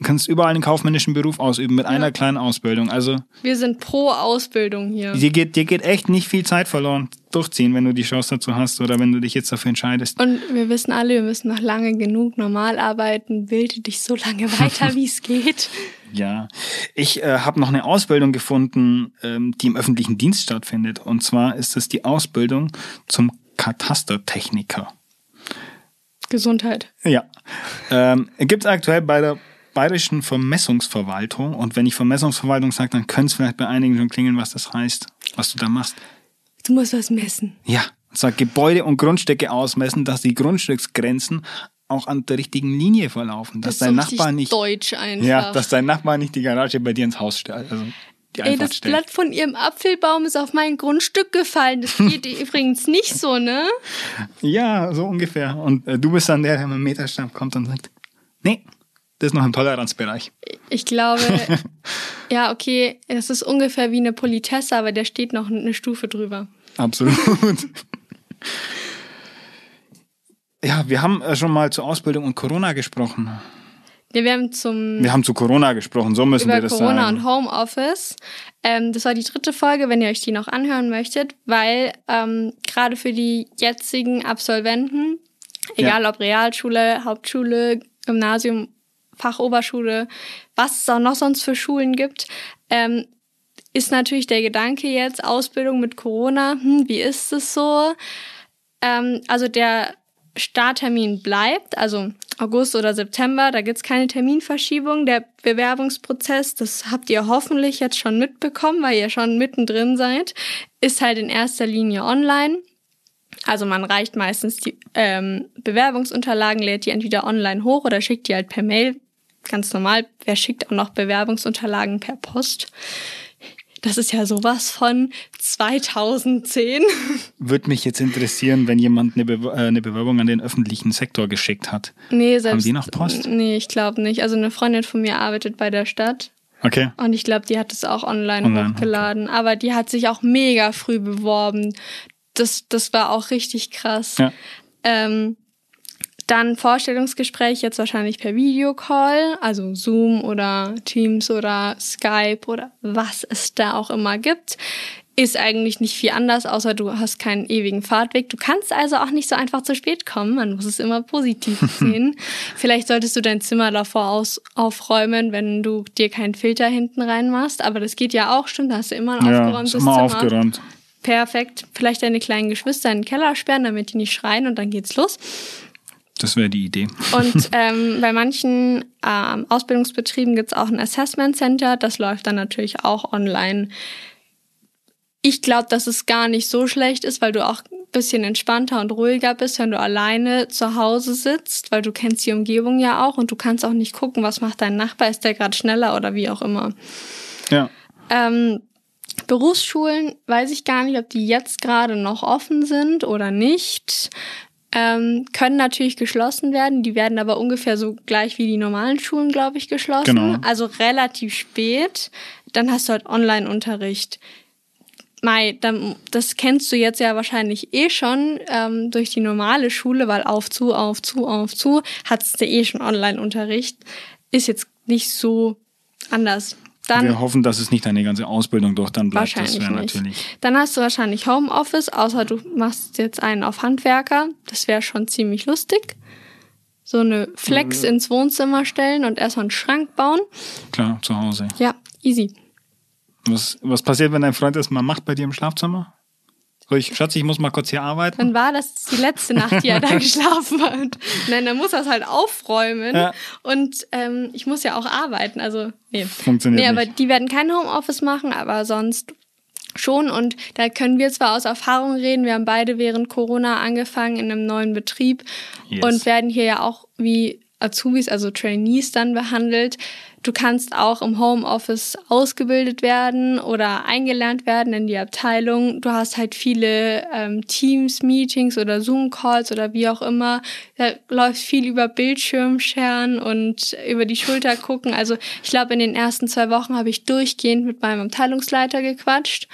Du kannst überall einen kaufmännischen Beruf ausüben mit ja. einer kleinen Ausbildung. Also wir sind pro Ausbildung hier. Dir geht, dir geht echt nicht viel Zeit verloren durchziehen, wenn du die Chance dazu hast oder wenn du dich jetzt dafür entscheidest. Und wir wissen alle, wir müssen noch lange genug normal arbeiten. Bilde dich so lange weiter, wie es geht. Ja, ich äh, habe noch eine Ausbildung gefunden, ähm, die im öffentlichen Dienst stattfindet. Und zwar ist es die Ausbildung zum Katastertechniker. Gesundheit. Ja. Ähm, Gibt es aktuell bei der Bayerischen Vermessungsverwaltung. Und wenn ich Vermessungsverwaltung sage, dann könnte es vielleicht bei einigen schon klingeln, was das heißt, was du da machst. Du musst was messen. Ja, und zwar Gebäude und Grundstücke ausmessen, dass die Grundstücksgrenzen auch an der richtigen Linie verlaufen. Dass das dein Nachbar nicht. Deutsch einfach. Ja, dass dein Nachbar nicht die Garage bei dir ins Haus stellt. Also Ey, das stellt. Blatt von ihrem Apfelbaum ist auf mein Grundstück gefallen. Das geht übrigens nicht so, ne? Ja, so ungefähr. Und äh, du bist dann der, der mit dem Meterstab kommt und sagt, nee, das ist noch im Toleranzbereich. Ich glaube, ja, okay, das ist ungefähr wie eine Politesse, aber der steht noch eine Stufe drüber. Absolut. ja, wir haben äh, schon mal zur Ausbildung und Corona gesprochen. Ja, wir haben zum. Wir haben zu Corona gesprochen, so müssen wir das Corona sagen. Corona und Homeoffice. Ähm, das war die dritte Folge, wenn ihr euch die noch anhören möchtet, weil ähm, gerade für die jetzigen Absolventen, egal ja. ob Realschule, Hauptschule, Gymnasium Fachoberschule, was es auch noch sonst für Schulen gibt, ähm, ist natürlich der Gedanke jetzt, Ausbildung mit Corona, hm, wie ist es so? Ähm, also der Starttermin bleibt, also August oder September, da gibt's keine Terminverschiebung. Der Bewerbungsprozess, das habt ihr hoffentlich jetzt schon mitbekommen, weil ihr schon mittendrin seid, ist halt in erster Linie online. Also man reicht meistens die ähm, Bewerbungsunterlagen, lädt die entweder online hoch oder schickt die halt per Mail. Ganz normal. Wer schickt auch noch Bewerbungsunterlagen per Post? Das ist ja sowas von 2010. Würde mich jetzt interessieren, wenn jemand eine, Be äh, eine Bewerbung an den öffentlichen Sektor geschickt hat. Nee, selbst, Haben die noch Post? Nee, ich glaube nicht. Also eine Freundin von mir arbeitet bei der Stadt. Okay. Und ich glaube, die hat es auch online, Online, hochgeladen. Aber die hat sich auch mega früh beworben. Das, das war auch richtig krass. Ja. Ähm, dann Vorstellungsgespräch jetzt wahrscheinlich per Videocall, also Zoom oder Teams oder Skype oder was es da auch immer gibt. Ist eigentlich nicht viel anders, außer du hast keinen ewigen Fahrtweg. Du kannst also auch nicht so einfach zu spät kommen. Man muss es immer positiv sehen. Vielleicht solltest du dein Zimmer davor aus, aufräumen, wenn du dir keinen Filter hinten reinmachst. Aber das geht ja auch, stimmt. Da hast du immer ein Ja, aufgeräumtes ist immer Zimmer. aufgeräumt. Perfekt. Vielleicht deine kleinen Geschwister in den Keller sperren, damit die nicht schreien und dann geht's los. Das wäre die Idee. Und ähm, bei manchen ähm, Ausbildungsbetrieben gibt's auch ein Assessment Center. Das läuft dann natürlich auch online. Ich glaube, dass es gar nicht so schlecht ist, weil du auch ein bisschen entspannter und ruhiger bist, wenn du alleine zu Hause sitzt, weil du kennst die Umgebung ja auch und du kannst auch nicht gucken, was macht dein Nachbar, ist der gerade schneller oder wie auch immer. Ja. Ähm, Berufsschulen weiß ich gar nicht, ob die jetzt gerade noch offen sind oder nicht. Ähm, können natürlich geschlossen werden. Die werden aber ungefähr so gleich wie die normalen Schulen, glaube ich, geschlossen. Genau. Also relativ spät. Dann hast du halt Online-Unterricht. Mai, dann, das kennst du jetzt ja wahrscheinlich eh schon ähm, durch die normale Schule, weil auf zu, auf zu, auf zu, hattest du eh schon Online-Unterricht. Ist jetzt nicht so anders. Dann Wir hoffen, dass es nicht deine ganze Ausbildung durch dann bleibt. Wahrscheinlich das wäre natürlich. Dann hast du wahrscheinlich Homeoffice, außer du machst jetzt einen auf Handwerker. Das wäre schon ziemlich lustig. So eine Flex ins Wohnzimmer stellen und erstmal einen Schrank bauen. Klar, zu Hause. Ja, easy. Was, was passiert, wenn dein Freund das mal macht bei dir im Schlafzimmer? Ich, Schatz, ich muss mal kurz hier arbeiten. Dann war das die letzte Nacht, die er da geschlafen hat. Nein, dann muss er es halt aufräumen. Ja. Und ähm, ich muss ja auch arbeiten. Also, nee. Funktioniert Nee, aber nicht. die werden kein Homeoffice machen, aber sonst schon. Und da können wir zwar aus Erfahrung reden, wir haben beide während Corona angefangen in einem neuen Betrieb Yes. und werden hier ja auch wie Azubis, also Trainees dann behandelt. Du kannst auch im Homeoffice ausgebildet werden oder eingelernt werden in die Abteilung. Du hast halt viele ähm, Teams, Meetings oder Zoom-Calls oder wie auch immer. Da läuft viel über Bildschirmscheren und über die Schulter gucken. Also ich glaube, in den ersten zwei Wochen habe ich durchgehend mit meinem Abteilungsleiter gequatscht.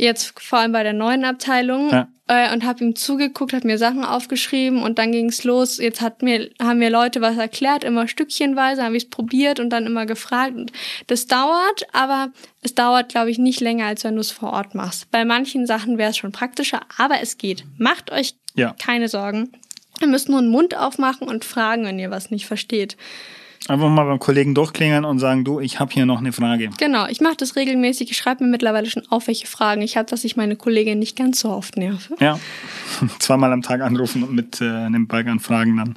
Jetzt vor allem bei der neuen Abteilung. Ja. Äh, und habe ihm zugeguckt, habe mir Sachen aufgeschrieben und dann ging's los. Jetzt hat mir, haben mir Leute was erklärt, immer stückchenweise, habe ich es probiert und dann immer gefragt. Und das dauert, aber es dauert, glaube ich, nicht länger, als wenn du es vor Ort machst. Bei manchen Sachen wäre es schon praktischer, aber es geht. Macht euch Ja. keine Sorgen. Ihr müsst nur den Mund aufmachen und fragen, wenn ihr was nicht versteht. Einfach mal beim Kollegen durchklingeln und sagen, du, ich habe hier noch eine Frage. Genau, ich mache das regelmäßig. Ich schreibe mir mittlerweile schon auf, welche Fragen ich habe, dass ich meine Kollegin nicht ganz so oft nerve. Ja. Zweimal am Tag anrufen und mit äh, einem Berg an Fragen dann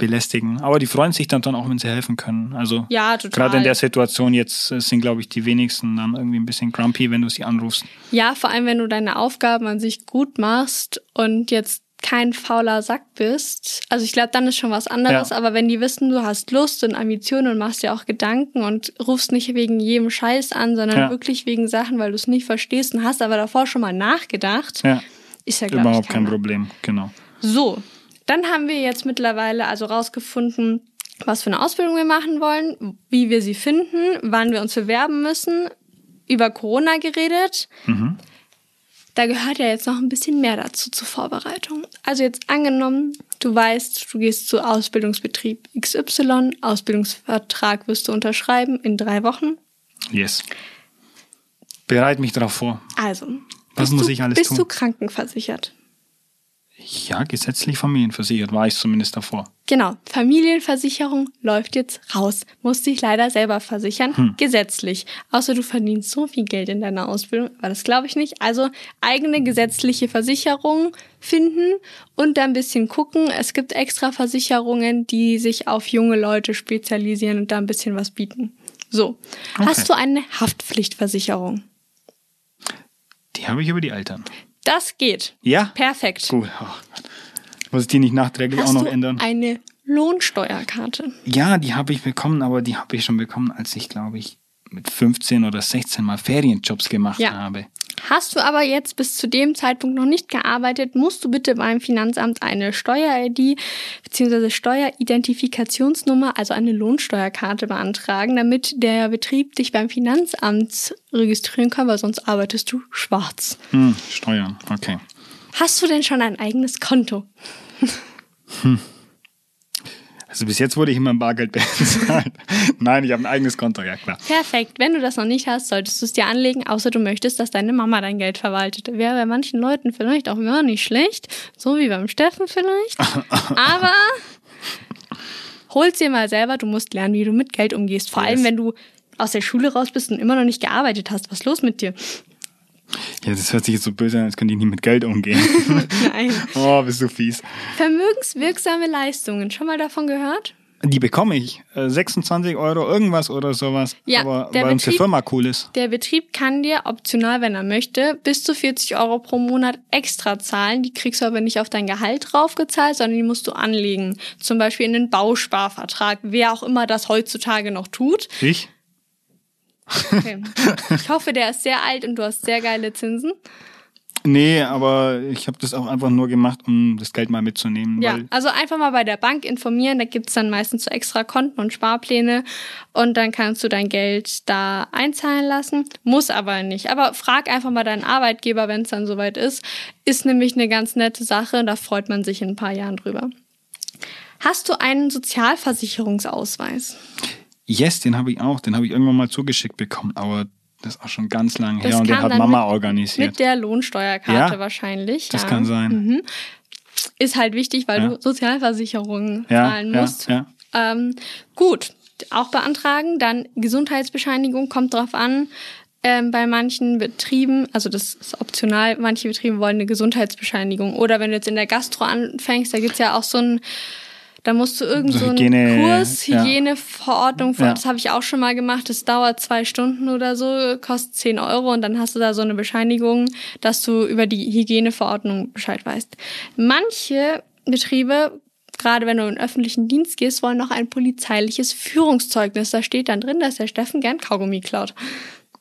belästigen. Aber die freuen sich dann, dann auch, wenn sie helfen können. Also Ja, gerade in der Situation jetzt äh, sind, glaube ich, die wenigsten dann irgendwie ein bisschen grumpy, wenn du sie anrufst. Ja, vor allem, wenn du deine Aufgaben an sich gut machst und jetzt kein fauler Sack bist. Also ich glaube, dann ist schon was anderes. Ja. Aber wenn die wissen, du hast Lust und Ambitionen und machst dir auch Gedanken und rufst nicht wegen jedem Scheiß an, sondern Ja. wirklich wegen Sachen, weil du es nicht verstehst und hast aber davor schon mal nachgedacht, Ja, ist ja, glaube ich, überhaupt kein. Problem. Genau. So, dann haben wir jetzt mittlerweile also rausgefunden, was für eine Ausbildung wir machen wollen, wie wir sie finden, wann wir uns bewerben müssen, über Corona geredet. Da gehört ja jetzt noch ein bisschen mehr dazu zur Vorbereitung. Also jetzt angenommen, du weißt, du gehst zu Ausbildungsbetrieb XY, Ausbildungsvertrag wirst du unterschreiben in drei Wochen. Yes. Bereit mich darauf vor. Also, Was bist muss du, ich alles bist tun? du krankenversichert? Ja, gesetzlich familienversichert war ich zumindest davor. Genau, Familienversicherung läuft jetzt raus. Musst dich leider selber versichern, hm. gesetzlich. Außer du verdienst so viel Geld in deiner Ausbildung, aber das glaube ich nicht. Also eigene gesetzliche Versicherung finden und dann ein bisschen gucken. Es gibt extra Versicherungen, die sich auf junge Leute spezialisieren und da ein bisschen was bieten. So, okay. hast du eine Haftpflichtversicherung? Die habe ich über die Eltern. Das geht. Ja? Perfekt. Gut. Oh Muss ich die nicht nachträglich Hast auch noch du ändern? Eine Lohnsteuerkarte. Ja, die habe ich bekommen, aber die habe ich schon bekommen, als ich, glaube ich, mit 15 oder 16 mal Ferienjobs gemacht ja. habe. Hast du aber jetzt bis zu dem Zeitpunkt noch nicht gearbeitet, musst du bitte beim Finanzamt eine Steuer-ID bzw. Steueridentifikationsnummer, also eine Lohnsteuerkarte beantragen, damit der Betrieb dich beim Finanzamt registrieren kann, weil sonst arbeitest du schwarz. Hm, Steuern, okay. Hast du denn schon ein eigenes Konto? Hm. Also bis jetzt wurde ich immer im Bargeld bezahlt. Nein, ich habe ein eigenes Konto, ja klar. Perfekt. Wenn du das noch nicht hast, solltest du es dir anlegen, außer du möchtest, dass deine Mama dein Geld verwaltet. Wäre bei manchen Leuten vielleicht auch gar nicht schlecht, so wie beim Steffen vielleicht. Aber hol's dir mal selber, du musst lernen, wie du mit Geld umgehst. Vor yes. allem, wenn du aus der Schule raus bist und immer noch nicht gearbeitet hast. Was ist los mit dir? Ja, das hört sich jetzt so böse an, als könnte ich nie mit Geld umgehen. Nein. oh, bist du fies. Vermögenswirksame Leistungen. Schon mal davon gehört? Die bekomme ich. 26 äh, Euro irgendwas oder sowas. Ja, aber weil uns die Firma cool ist. Der Betrieb kann dir optional, wenn er möchte, bis zu 40 Euro pro Monat extra zahlen. Die kriegst du aber nicht auf dein Gehalt draufgezahlt, sondern die musst du anlegen. Zum Beispiel in den Bausparvertrag. Wer auch immer das heutzutage noch tut. Ich? Okay. Ich hoffe, der ist sehr alt und du hast sehr geile Zinsen. Nee, aber ich habe das auch einfach nur gemacht, um das Geld mal mitzunehmen. Ja, also einfach mal bei der Bank informieren, da gibt's dann meistens so extra Konten und Sparpläne und dann kannst du dein Geld da einzahlen lassen. Muss aber nicht. Aber frag einfach mal deinen Arbeitgeber, wenn es dann soweit ist. Ist nämlich eine ganz nette Sache, da freut man sich in ein paar Jahren drüber. Hast du einen Sozialversicherungsausweis? Yes, den habe ich auch. Den habe ich irgendwann mal zugeschickt bekommen, aber das ist auch schon ganz lange her und den hat Mama mit, organisiert. Mit der Lohnsteuerkarte ja, wahrscheinlich. Das ja. kann sein. Mhm. Ist halt wichtig, weil ja. du Sozialversicherungen zahlen musst. Ähm, gut, auch beantragen. Dann Gesundheitsbescheinigung kommt drauf an. Ähm, bei manchen Betrieben, also das ist optional, manche Betriebe wollen eine Gesundheitsbescheinigung. Oder wenn du jetzt in der Gastro anfängst, da gibt's ja auch so ein da musst du irgend so, einen Kurs, Hygieneverordnung, ja. das habe ich auch schon mal gemacht. Das dauert zwei Stunden oder so, kostet 10 Euro und dann hast du da so eine Bescheinigung, dass du über die Hygieneverordnung Bescheid weißt. Manche Betriebe, gerade wenn du in den öffentlichen Dienst gehst, wollen noch ein polizeiliches Führungszeugnis. Da steht dann drin, dass der Steffen gern Kaugummi klaut.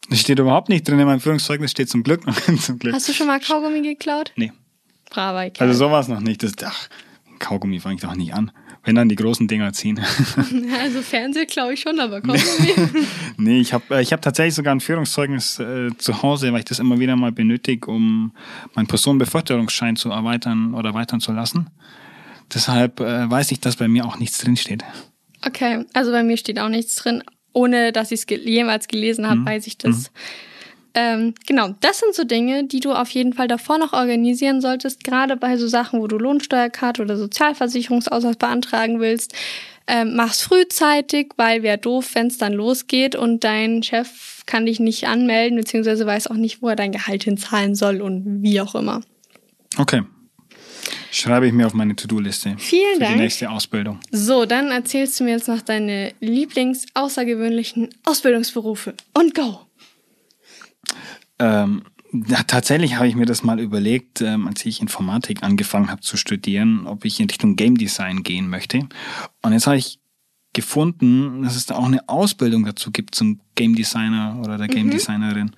Das steht überhaupt nicht drin in meinem Führungszeugnis, steht zum Glück noch zum Glück. Hast du schon mal Kaugummi geklaut? Nee. Braver Kerl. Also sowas noch nicht. Das, ach, Kaugummi fange ich doch nicht an wenn dann die großen Dinger ziehen. Also Fernseher glaube ich schon, aber komm Nee, ich habe äh, ich hab tatsächlich sogar ein Führungszeugnis äh, zu Hause, weil ich das immer wieder mal benötige, um meinen Personenbeförderungsschein zu erweitern oder erweitern zu lassen. Deshalb äh, weiß ich, dass bei mir auch nichts drinsteht. Okay, also bei mir steht auch nichts drin. Ohne dass ich es ge jemals gelesen habe, mhm. weiß ich das. Mhm. Ähm, genau, das sind so Dinge, die du auf jeden Fall davor noch organisieren solltest, gerade bei so Sachen, wo du Lohnsteuerkarte oder Sozialversicherungsausweis beantragen willst. Ähm, mach's frühzeitig, weil wäre doof, wenn es dann losgeht und dein Chef kann dich nicht anmelden, beziehungsweise weiß auch nicht, wo er dein Gehalt hinzahlen soll und wie auch immer. Okay. Schreibe ich mir auf meine To-Do-Liste. Vielen für Dank. Die nächste Ausbildung. So, dann erzählst du mir jetzt noch deine Lieblings-außergewöhnlichen Ausbildungsberufe. Und go! Ähm, ja, tatsächlich habe ich mir das mal überlegt, ähm, als ich Informatik angefangen habe zu studieren, ob ich in Richtung Game Design gehen möchte. Und jetzt habe ich gefunden, dass es da auch eine Ausbildung dazu gibt zum Game Designer oder der Game mhm. Designerin.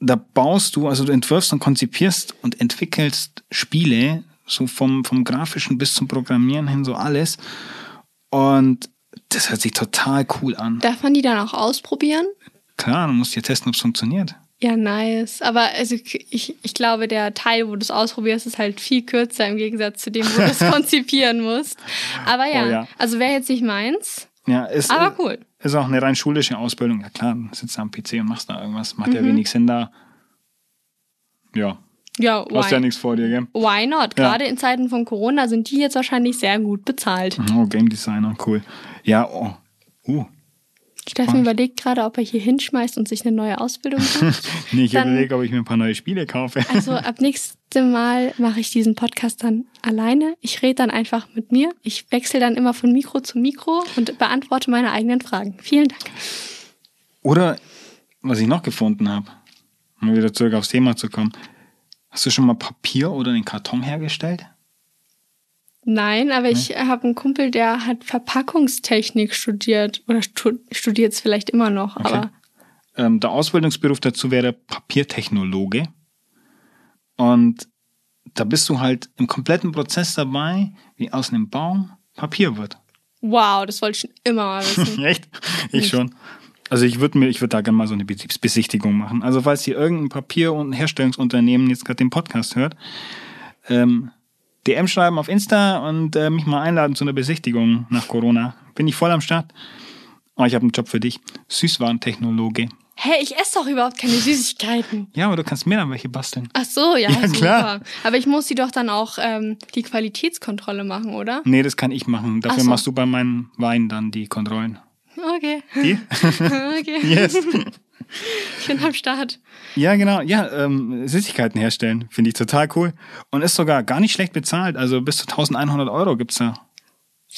Da baust du, also du entwirfst und konzipierst und entwickelst Spiele, so vom, vom grafischen bis zum Programmieren hin, so alles. Und das hört sich total cool an. Darf man die dann auch ausprobieren? Klar, du musst dir testen, ob es funktioniert. Ja, nice. Aber also ich, ich glaube, der Teil, wo du es ausprobierst, ist halt viel kürzer im Gegensatz zu dem, wo du es konzipieren musst. Aber ja, oh, ja. also wäre jetzt nicht meins. Ja, ist, aber cool. Ist auch eine rein schulische Ausbildung. Ja klar, sitzt da am PC und machst da irgendwas. Macht mhm. ja wenig Sinn da. Ja. Ja, Du hast ja nichts vor dir, gell? why not? Ja. Gerade in Zeiten von Corona sind die jetzt wahrscheinlich sehr gut bezahlt. Oh, Game Designer, cool. Ja, oh. Uh. Steffen überlegt gerade, ob er hier hinschmeißt und sich eine neue Ausbildung sucht. Nee, ich überlege, ob ich mir ein paar neue Spiele kaufe. Also ab nächstem Mal mache ich diesen Podcast dann alleine. Ich rede dann einfach mit mir. Ich wechsle dann immer von Mikro zu Mikro und beantworte meine eigenen Fragen. Vielen Dank. Oder, was ich noch gefunden habe, um wieder zurück aufs Thema zu kommen. Hast du schon mal Papier oder einen Karton hergestellt? Nein, aber ich habe einen Kumpel, der hat Verpackungstechnik studiert oder stu studiert es vielleicht immer noch. Okay. Aber Ähm, der Ausbildungsberuf dazu wäre Papiertechnologe. Und da bist du halt im kompletten Prozess dabei, wie aus einem Baum Papier wird. wow, das wollte ich schon immer mal wissen. Echt? Ich schon. Also ich würde mir, ich würde da gerne mal so eine Betriebsbesichtigung machen. Also falls hier irgendein Papier- und Herstellungsunternehmen jetzt gerade den Podcast hört, ähm, DM schreiben auf Insta und äh, mich mal einladen zu einer Besichtigung nach Corona. Bin ich voll am Start. Oh, ich habe einen Job für dich. Süßwarentechnologe. Hä, ich esse doch überhaupt keine Süßigkeiten. Ja, aber du kannst mir dann welche basteln. Ach so, ja, Ja, super. klar. Aber ich muss sie doch dann auch ähm, die Qualitätskontrolle machen, oder? Nee, das kann ich machen. Dafür so. machst du bei meinem Wein dann die Kontrollen. Okay. Die? okay. yes. Ich bin am Start. Ja, genau. Ja, ähm, Süßigkeiten herstellen. Finde ich total cool. Und ist sogar gar nicht schlecht bezahlt. Also bis zu 1100 Euro gibt's da.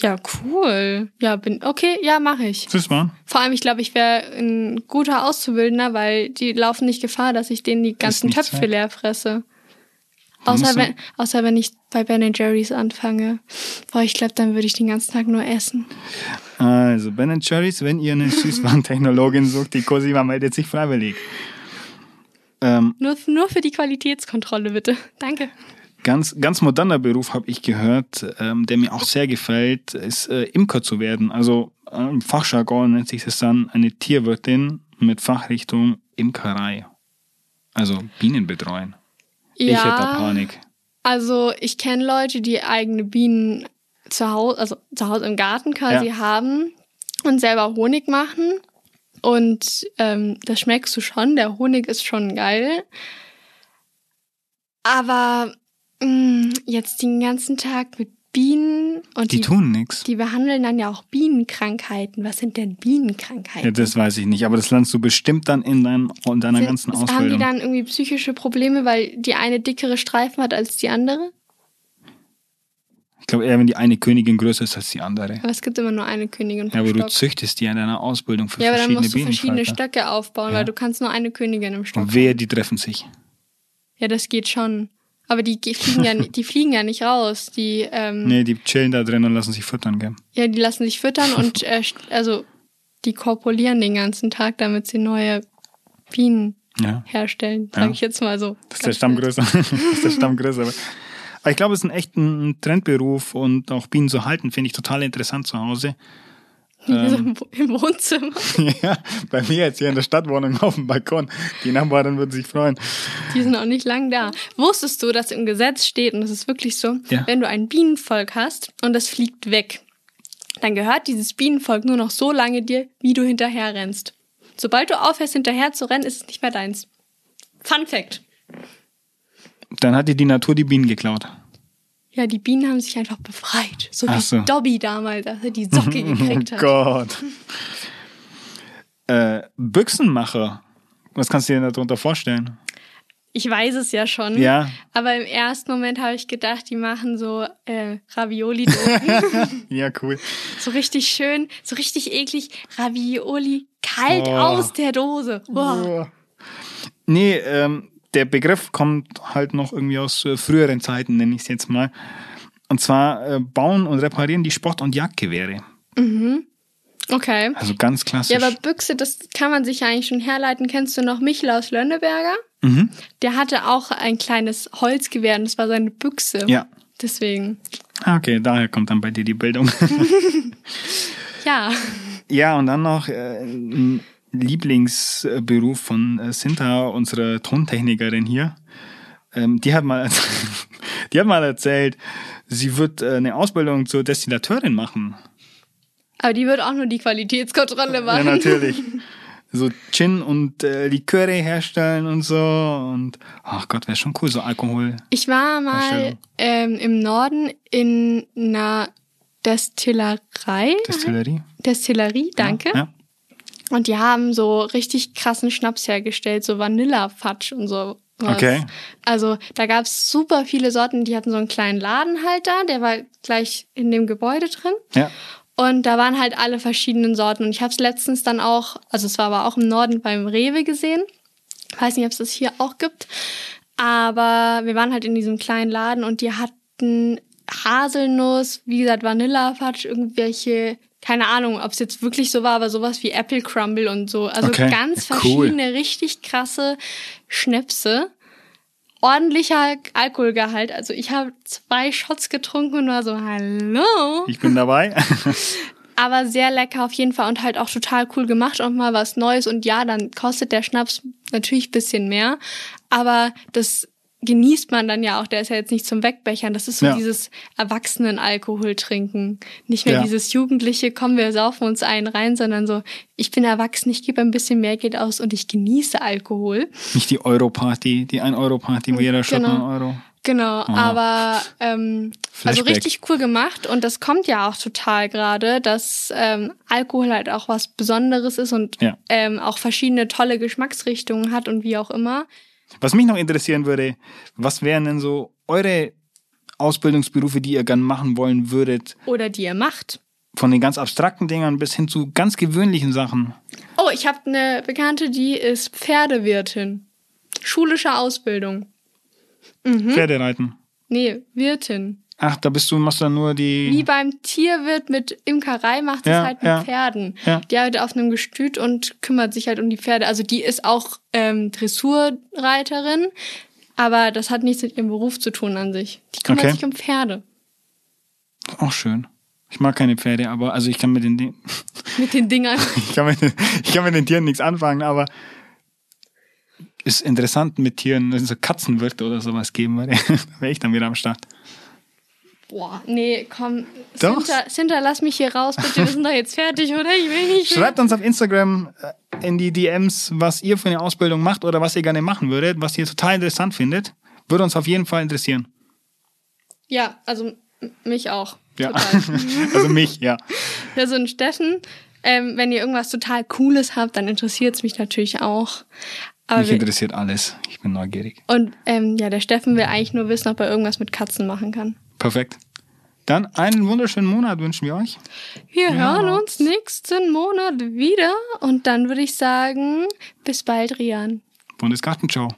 Ja, cool. Ja, bin okay, ja, mache ich. Süßwaren. Vor allem, ich glaube, ich wäre ein guter Auszubildender, weil die laufen nicht Gefahr, dass ich denen die ganzen Töpfe leer fresse. Außer wenn, außer wenn ich bei Ben Jerry's anfange. Boah, ich glaube, dann würde ich den ganzen Tag nur essen. Also, Ben Cherries, wenn ihr eine Süßwarentechnologin sucht, die Cosima meldet sich freiwillig. Ähm, Nur, nur für die Qualitätskontrolle, bitte. Danke. ganz, ganz moderner Beruf habe ich gehört, ähm, der mir auch sehr gefällt, ist äh, Imker zu werden. Also äh, im Fachjargon nennt sich das dann eine Tierwirtin mit Fachrichtung Imkerei. Also Bienen betreuen. Ich hätte da Panik. Also ich kenne Leute, die eigene Bienen zu Hause, also zu Hause im Garten quasi Ja. haben und selber Honig machen. Und ähm, das schmeckst du schon. Der Honig ist schon geil. Aber mh, jetzt den ganzen Tag mit Bienen und Die die, tun nichts. die behandeln dann ja auch Bienenkrankheiten. Was sind denn Bienenkrankheiten? Ja, das weiß ich nicht, aber das lernst du bestimmt dann in, dein, in deiner Sind- ganzen Haben die Ausbildung. dann irgendwie psychische Probleme, weil die eine dickere Streifen hat als die andere? Ich glaube eher, wenn die eine Königin größer ist als die andere. Aber es gibt immer nur eine Königin Ja, aber du Stock. züchtest die in deiner Ausbildung für Ja, aber dann verschiedene musst du verschiedene. Stöcke aufbauen, Ja. weil du kannst nur eine Königin im Stock. Und wehe, die treffen sich. Ja, das geht schon. Aber die ge- fliegen ja, die fliegen ja nicht raus. Die, ähm, Nee, die chillen da drin und lassen sich füttern, gell? ja, die lassen sich füttern und äh, also die korpulieren den ganzen Tag, damit sie neue Bienen Ja. herstellen, Ja. sage ich jetzt mal so. Das ist der Stamm größer. das ist der Stamm größer. Aber aber ich glaube, es ist ein echt ein ein Trendberuf und auch Bienen zu halten, finde ich total interessant zu Hause. Im Wo- im Wohnzimmer. ja, bei mir jetzt hier in der Stadtwohnung auf dem Balkon. Die Nachbarn würden sich freuen. Die sind auch nicht lang da. Wusstest du, dass im Gesetz steht, und das ist wirklich so, Ja. wenn du ein Bienenvolk hast und das fliegt weg, dann gehört dieses Bienenvolk nur noch so lange dir, wie du hinterher rennst. Sobald du aufhörst, hinterher zu rennen, ist es nicht mehr deins. Fun Fact. Dann hat dir die Natur die Bienen geklaut. Ja, die Bienen haben sich einfach befreit. So Ach wie so. Dobby damals, als er die Socke gekriegt Oh hat. Gott. äh, Büchsenmacher. Was kannst du dir darunter vorstellen? Ich weiß es ja schon. Ja. Aber im ersten Moment habe ich gedacht, die machen so äh, Ravioli-Dosen. Ja, cool. so richtig schön, so richtig eklig. Ravioli kalt Oh. aus der Dose. Boah. Nee, ähm, der Begriff kommt halt noch irgendwie aus äh, früheren Zeiten, nenne ich es jetzt mal. Und zwar äh, bauen und reparieren die Sport- und Jagdgewehre. Okay. Also ganz klassisch. Ja, aber Büchse, das kann man sich ja eigentlich schon herleiten. Kennst du noch Michel aus Lönneberger? mhm. Der hatte auch ein kleines Holzgewehr und das war seine Büchse. Ja. Deswegen. Ah, Okay, daher kommt dann bei dir die Bildung. Ja. ja, und dann noch äh, ein Lieblingsberuf von äh, Sinta, unserer Tontechnikerin hier. Ähm, die, hat mal, die hat mal erzählt, sie wird äh, eine Ausbildung zur Destillateurin machen. Aber die wird auch nur die Qualitätskontrolle machen. Ja, natürlich. so Gin und äh, Liköre herstellen und so. Und ach Gott, wäre schon cool, so Alkohol. Ich war mal ähm, im Norden in einer Destillerei. Destillerie. Destillerie, danke. Ja. Und die haben so richtig krassen Schnaps hergestellt, so Vanilla-Fatsch und so. was. Okay. Also da gab's super viele Sorten, die hatten so einen kleinen Laden halt da, der war gleich in dem Gebäude drin. Ja. Und da waren halt alle verschiedenen Sorten. Und ich habe es letztens dann auch, also es war aber auch im Norden beim Rewe gesehen. Weiß nicht, ob es das hier auch gibt. Aber wir waren halt in diesem kleinen Laden und die hatten Haselnuss, wie gesagt, Vanillefatsch, irgendwelche, keine Ahnung, ob es jetzt wirklich so war, aber sowas wie Apple Crumble und so. Also Okay, ganz cool. verschiedene, richtig krasse Schnäpse. Ordentlicher Alkoholgehalt. Also ich habe zwei Shots getrunken und war so, hallo. Ich bin dabei. Aber sehr lecker auf jeden Fall und halt auch total cool gemacht und mal was Neues. Und ja, dann kostet der Schnaps natürlich ein bisschen mehr. Aber das genießt man dann ja auch. Der ist ja jetzt nicht zum Wegbechern. Das ist so Ja. dieses Erwachsenen-Alkohol trinken. Nicht mehr Ja. dieses Jugendliche, komm, wir saufen uns einen rein, sondern so, ich bin erwachsen, ich gebe ein bisschen mehr Geld aus und ich genieße Alkohol. Nicht die Euro-Party, die 1-Euro-Party, wo jeder Genau. einen Euro. Genau, aber ähm, also richtig cool gemacht und das kommt ja auch total gerade, dass ähm, Alkohol halt auch was Besonderes ist und Ja. ähm, auch verschiedene tolle Geschmacksrichtungen hat und wie auch immer. Was mich noch interessieren würde, was wären denn so eure Ausbildungsberufe, die ihr gern machen wollen würdet? Oder die ihr macht. Von den ganz abstrakten Dingern bis hin zu ganz gewöhnlichen Sachen. Oh, ich habe eine Bekannte, die ist Pferdewirtin. Schulische Ausbildung. Mhm. Pferdereiten. Nee, Wirtin. Ach, da bist du, machst du dann nur Wie die. beim Tierwirt mit Imkerei macht es Ja, halt mit ja. Pferden. Ja. Die arbeitet auf einem Gestüt und kümmert sich halt um die Pferde. Also die ist auch ähm, Dressurreiterin, aber das hat nichts mit ihrem Beruf zu tun an sich. Die kümmert Okay. sich um Pferde. Auch schön. Ich mag keine Pferde, aber also ich kann mit den, Di- Mit den Dingern. ich kann mit, den- ich kann mit den Tieren nichts anfangen, aber ist interessant mit Tieren, wenn es so Katzenwirt oder sowas geben würde, da wäre ich dann wieder am Start. Boah, nee, komm. Doch. Sinter, Sinter, lass mich hier raus, bitte. Wir sind doch jetzt fertig, oder? Ich will nicht. Schreibt uns auf Instagram äh, in die DMs, was ihr für eine Ausbildung macht oder was ihr gerne machen würdet, was ihr total interessant findet. Würde uns auf jeden Fall interessieren. Ja, also mich auch. Ja. Total. also mich, ja. Ja, so ein Steffen, ähm, wenn ihr irgendwas total Cooles habt, dann interessiert es mich natürlich auch. Aber Mich interessiert alles. Ich bin neugierig. und ähm, ja, der Steffen will eigentlich nur wissen, ob er irgendwas mit Katzen machen kann. Perfekt. Dann einen wunderschönen Monat wünschen wir euch. Wir Ja. hören uns nächsten Monat wieder und dann würde ich sagen, bis bald, Rian. Bundesgartenschau.